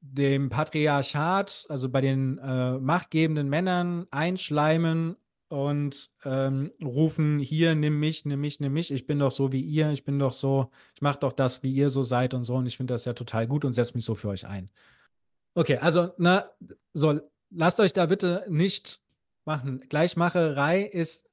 dem Patriarchat, also bei den äh, machtgebenden Männern einschleimen und ähm, rufen, hier, nimm mich, nimm mich, nimm mich, ich bin doch so wie ihr, ich bin doch so, ich mache doch das, wie ihr so seid und so und ich finde das ja total gut und setze mich so für euch ein. Okay, also, na, so, lasst euch da bitte nicht machen. Gleichmacherei ist,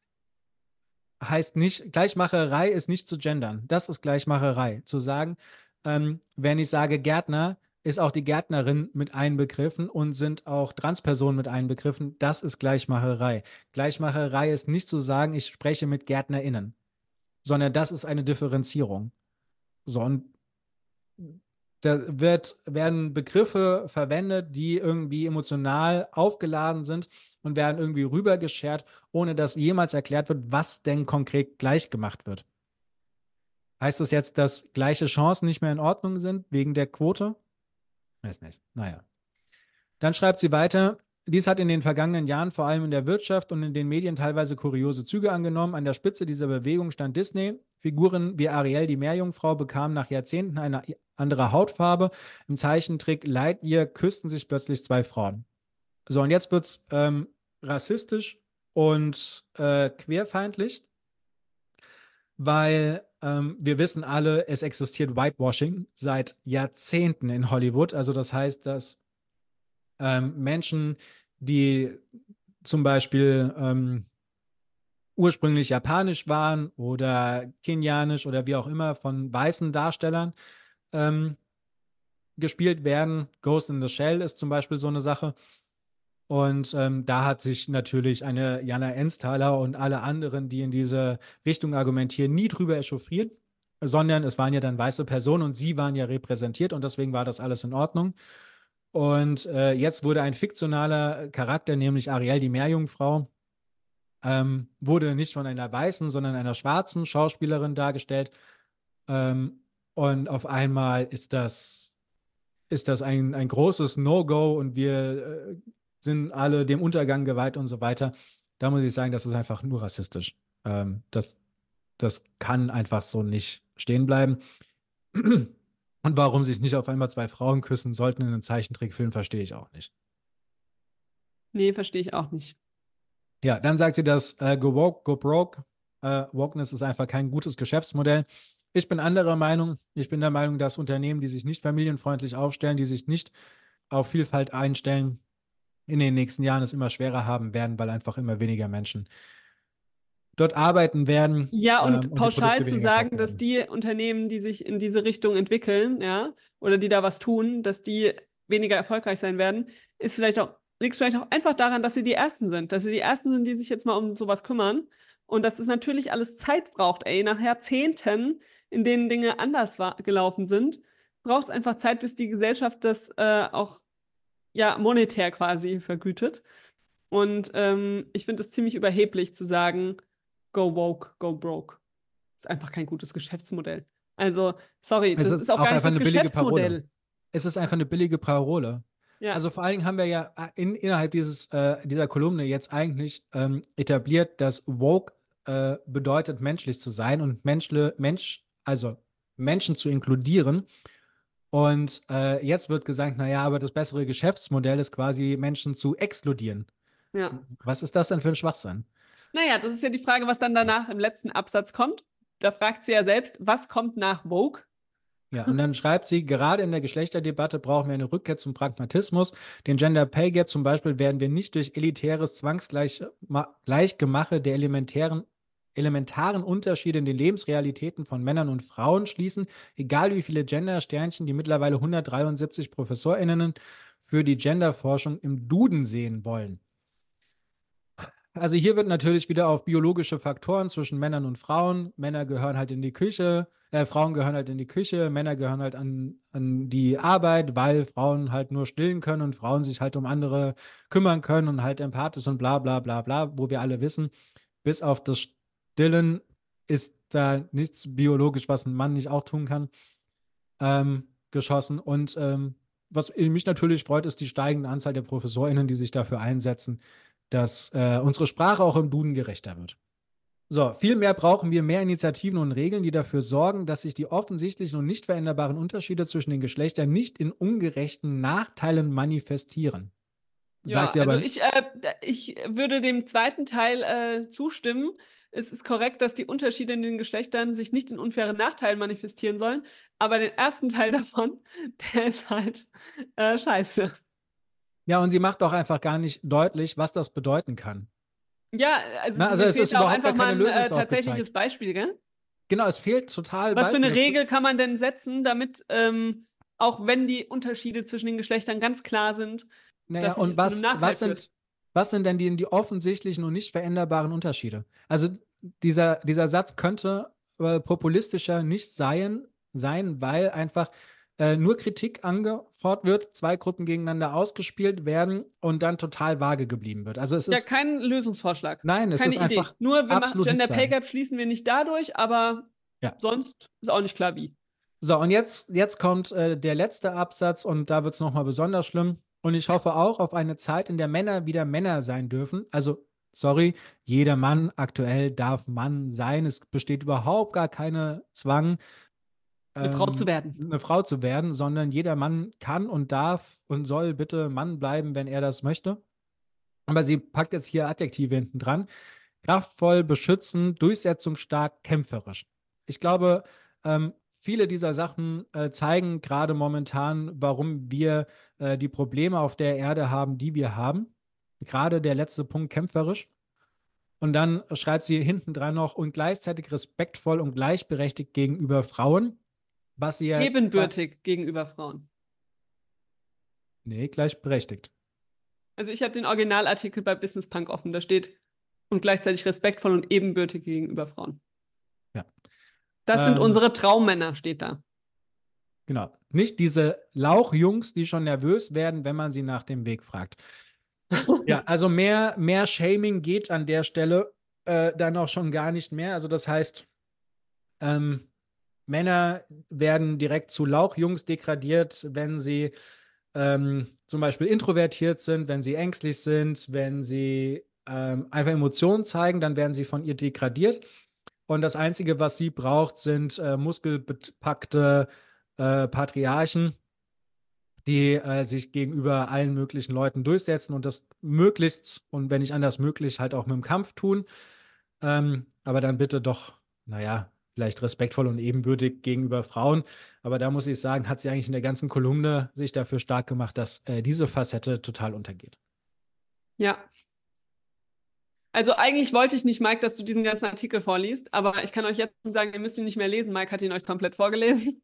heißt nicht, Gleichmacherei ist nicht zu gendern. Das ist Gleichmacherei. Zu sagen, ähm, wenn ich sage Gärtner, ist auch die Gärtnerin mit einbegriffen und sind auch Transpersonen mit einbegriffen. Das ist Gleichmacherei. Gleichmacherei ist nicht zu sagen, ich spreche mit GärtnerInnen, sondern das ist eine Differenzierung. So, und da wird, werden Begriffe verwendet, die irgendwie emotional aufgeladen sind und werden irgendwie rübergeschert, ohne dass jemals erklärt wird, was denn konkret gleich gemacht wird. Heißt das jetzt, dass gleiche Chancen nicht mehr in Ordnung sind wegen der Quote? Weiß nicht. Naja. Dann schreibt sie weiter, dies hat in den vergangenen Jahren vor allem in der Wirtschaft und in den Medien teilweise kuriose Züge angenommen. An der Spitze dieser Bewegung stand Disney. Figuren wie Ariel, die Meerjungfrau, bekamen nach Jahrzehnten eine andere Hautfarbe. Im Zeichentrick Lightyear küssten sich plötzlich zwei Frauen. So, und jetzt wird es ähm, rassistisch und äh, queerfeindlich, weil ähm, wir wissen alle, es existiert Whitewashing seit Jahrzehnten in Hollywood. Also das heißt, dass ähm, Menschen, die zum Beispiel ähm, ursprünglich japanisch waren oder kenianisch oder wie auch immer von weißen Darstellern ähm, gespielt werden. Ghost in the Shell ist zum Beispiel so eine Sache. Und ähm, da hat sich natürlich eine Jana Ensthaler und alle anderen, die in diese Richtung argumentieren, nie drüber echauffiert, sondern es waren ja dann weiße Personen und sie waren ja repräsentiert und deswegen war das alles in Ordnung. Und äh, jetzt wurde ein fiktionaler Charakter, nämlich Ariel, die Meerjungfrau, ähm, wurde nicht von einer weißen, sondern einer schwarzen Schauspielerin dargestellt. Ähm, und auf einmal ist das, ist das ein, ein großes No-Go und wir äh, sind alle dem Untergang geweiht und so weiter. Da muss ich sagen, das ist einfach nur rassistisch. Ähm, das, das kann einfach so nicht stehen bleiben. Und warum sich nicht auf einmal zwei Frauen küssen sollten in einem Zeichentrickfilm, verstehe ich auch nicht. Nee, verstehe ich auch nicht. Ja, dann sagt sie, dass äh, Go Woke, Go Broke, äh, Wokeness ist einfach kein gutes Geschäftsmodell. Ich bin anderer Meinung. Ich bin der Meinung, dass Unternehmen, die sich nicht familienfreundlich aufstellen, die sich nicht auf Vielfalt einstellen, in den nächsten Jahren es immer schwerer haben werden, weil einfach immer weniger Menschen dort arbeiten werden. Ja, und ähm, pauschal zu sagen, dass die Unternehmen, die sich in diese Richtung entwickeln, ja, oder die da was tun, dass die weniger erfolgreich sein werden, ist vielleicht auch, liegt vielleicht auch einfach daran, dass sie die Ersten sind, dass sie die Ersten sind, die sich jetzt mal um sowas kümmern und dass es natürlich alles Zeit braucht, ey, nach Jahrzehnten, in denen Dinge anders gelaufen sind, braucht es einfach Zeit, bis die Gesellschaft das äh, auch ja monetär quasi vergütet. Und ähm, ich finde es ziemlich überheblich zu sagen, go woke, go broke. Ist einfach kein gutes Geschäftsmodell. Also, sorry, das ist, ist auch, auch gar nicht das Geschäftsmodell. Es ist einfach eine billige Parole. Ja. Also vor allem haben wir ja in, innerhalb dieses, äh, dieser Kolumne jetzt eigentlich ähm, etabliert, dass woke äh, bedeutet, menschlich zu sein und Menschle, Mensch, also Menschen zu inkludieren. Und äh, jetzt wird gesagt, naja, aber das bessere Geschäftsmodell ist quasi, Menschen zu exkludieren. Ja. Was ist das denn für ein Schwachsinn? Naja, das ist ja die Frage, was dann danach im letzten Absatz kommt. Da fragt sie ja selbst, was kommt nach Vogue? Ja, und dann schreibt sie, gerade in der Geschlechterdebatte brauchen wir eine Rückkehr zum Pragmatismus. Den Gender Pay Gap zum Beispiel werden wir nicht durch elitäres Zwangsgleichgemache der elementären elementaren Unterschiede in den Lebensrealitäten von Männern und Frauen schließen, egal wie viele Gender-Sternchen die mittlerweile 173 ProfessorInnen für die Genderforschung im Duden sehen wollen. Also hier wird natürlich wieder auf biologische Faktoren zwischen Männern und Frauen. Männer gehören halt in die Küche, äh, Frauen gehören halt in die Küche, Männer gehören halt an, an die Arbeit, weil Frauen halt nur stillen können und Frauen sich halt um andere kümmern können und halt empathisch und bla bla bla bla, wo wir alle wissen, bis auf das Dylan ist da nichts biologisch, was ein Mann nicht auch tun kann, ähm, geschossen. Und ähm, was mich natürlich freut, ist die steigende Anzahl der ProfessorInnen, die sich dafür einsetzen, dass äh, unsere Sprache auch im Duden gerechter wird. So, vielmehr brauchen wir mehr Initiativen und Regeln, die dafür sorgen, dass sich die offensichtlichen und nicht veränderbaren Unterschiede zwischen den Geschlechtern nicht in ungerechten Nachteilen manifestieren. Ja, also ich, äh, ich würde dem zweiten Teil äh, zustimmen es ist korrekt, dass die Unterschiede in den Geschlechtern sich nicht in unfairen Nachteilen manifestieren sollen, aber den ersten Teil davon, der ist halt äh, scheiße. Ja, und sie macht auch einfach gar nicht deutlich, was das bedeuten kann. Ja, also, Na, also es ist auch einfach mal ein äh, tatsächliches Beispiel, gell? Genau, es fehlt total. Was für eine Regel kann man denn setzen, damit, ähm, auch wenn die Unterschiede zwischen den Geschlechtern ganz klar sind, naja, und was, was, sind, was sind denn die, die offensichtlichen und nicht veränderbaren Unterschiede? Also dieser, dieser Satz könnte äh, populistischer nicht sein, sein, weil einfach äh, nur Kritik angefordert wird, zwei Gruppen gegeneinander ausgespielt werden und dann total vage geblieben wird. Also es ist ja kein Lösungsvorschlag. Nein, es Keine ist Idee. einfach Nur wir machen Gender Pay. Gap schließen wir nicht dadurch, aber Ja. sonst ist auch nicht klar wie. So, und jetzt, jetzt kommt äh, der letzte Absatz und da wird es nochmal besonders schlimm. Und ich hoffe auch auf eine Zeit, in der Männer wieder Männer sein dürfen. Also, sorry, jeder Mann aktuell darf Mann sein. Es besteht überhaupt gar keine Zwang, Eine Frau ähm, zu werden. eine Frau zu werden, sondern jeder Mann kann und darf und soll bitte Mann bleiben, wenn er das möchte. Aber sie packt jetzt hier Adjektive hinten dran. Kraftvoll, beschützend, durchsetzungsstark, kämpferisch. Ich glaube, ähm, viele dieser Sachen äh, zeigen gerade momentan, warum wir äh, die Probleme auf der Erde haben, die wir haben. Gerade der letzte Punkt, kämpferisch. Und dann schreibt sie hinten dran noch und gleichzeitig respektvoll und gleichberechtigt gegenüber Frauen. Was sie ja. Ebenbürtig gegenüber Frauen. Nee, gleichberechtigt. Also ich habe den Originalartikel bei Business Punk offen. Da steht und gleichzeitig respektvoll und ebenbürtig gegenüber Frauen. Das sind Ähm, unsere Traummänner, steht da. Genau. Nicht diese Lauchjungs, die schon nervös werden, wenn man sie nach dem Weg fragt. ja, also mehr, mehr Shaming geht an der Stelle äh, dann auch schon gar nicht mehr. Also das heißt, ähm, Männer werden direkt zu Lauchjungs degradiert, wenn sie ähm, zum Beispiel introvertiert sind, wenn sie ängstlich sind, wenn sie ähm, einfach Emotionen zeigen, dann werden sie von ihr degradiert. Und das Einzige, was sie braucht, sind äh, muskelbepackte äh, Patriarchen, die äh, sich gegenüber allen möglichen Leuten durchsetzen und das möglichst und wenn nicht anders möglich, halt auch mit dem Kampf tun. Ähm, aber dann bitte doch, naja, vielleicht respektvoll und ebenbürtig gegenüber Frauen. Aber da muss ich sagen, hat sie eigentlich in der ganzen Kolumne sich dafür stark gemacht, dass äh, diese Facette total untergeht. Ja. Also eigentlich wollte ich nicht, Mike, dass du diesen ganzen Artikel vorliest, aber ich kann euch jetzt sagen, ihr müsst ihn nicht mehr lesen. Mike hat ihn euch komplett vorgelesen.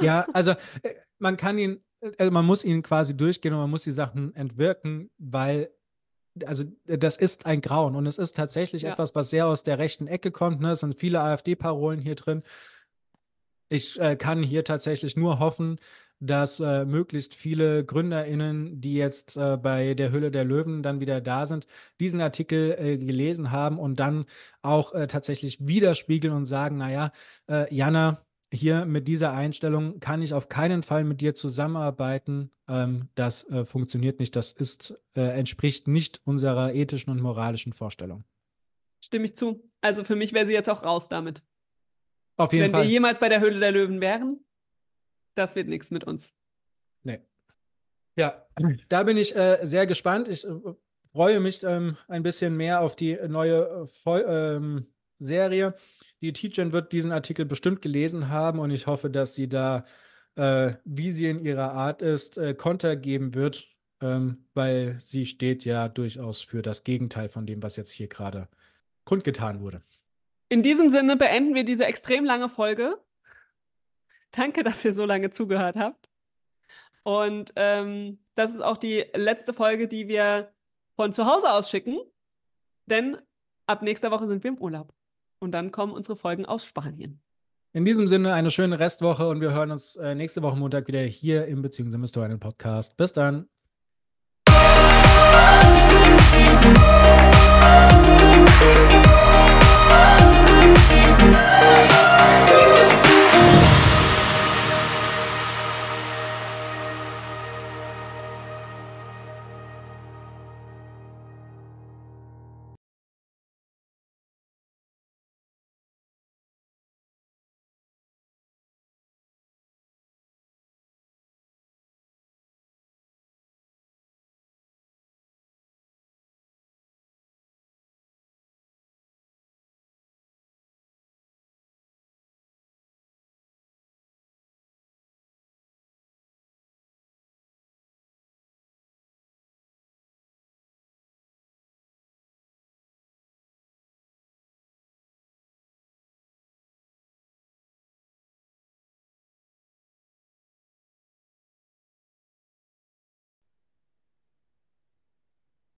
Ja, also äh, man kann ihn, äh, man muss ihn quasi durchgehen und man muss die Sachen entwirken, weil also äh, das ist ein Grauen und es ist tatsächlich Ja. etwas, was sehr aus der rechten Ecke kommt. Ne? Es sind viele AfD-Parolen hier drin. Ich äh, kann hier tatsächlich nur hoffen, dass äh, möglichst viele GründerInnen, die jetzt äh, bei der Hülle der Löwen dann wieder da sind, diesen Artikel äh, gelesen haben und dann auch äh, tatsächlich widerspiegeln und sagen, naja, äh, Jana, hier mit dieser Einstellung kann ich auf keinen Fall mit dir zusammenarbeiten. Ähm, das äh, funktioniert nicht. Das ist, äh, entspricht nicht unserer ethischen und moralischen Vorstellung. Stimme ich zu. Also für mich wäre sie jetzt auch raus damit. Auf jeden Wenn Fall. wir jemals bei der Höhle der Löwen wären, das wird nichts mit uns. Nee. Ja, da bin ich äh, sehr gespannt. Ich äh, freue mich ähm, ein bisschen mehr auf die neue äh, ähm, Serie. Die Teacherin wird diesen Artikel bestimmt gelesen haben und ich hoffe, dass sie da, äh, wie sie in ihrer Art ist, äh, Konter geben wird, ähm, weil sie steht ja durchaus für das Gegenteil von dem, was jetzt hier gerade kundgetan wurde. In diesem Sinne beenden wir diese extrem lange Folge. Danke, dass ihr so lange zugehört habt. Und ähm, das ist auch die letzte Folge, die wir von zu Hause aus schicken. Denn ab nächster Woche sind wir im Urlaub. Und dann kommen unsere Folgen aus Spanien. In diesem Sinne eine schöne Restwoche und wir hören uns äh, nächste Woche Montag wieder hier im Beziehungsinvestoren Podcast. Bis dann.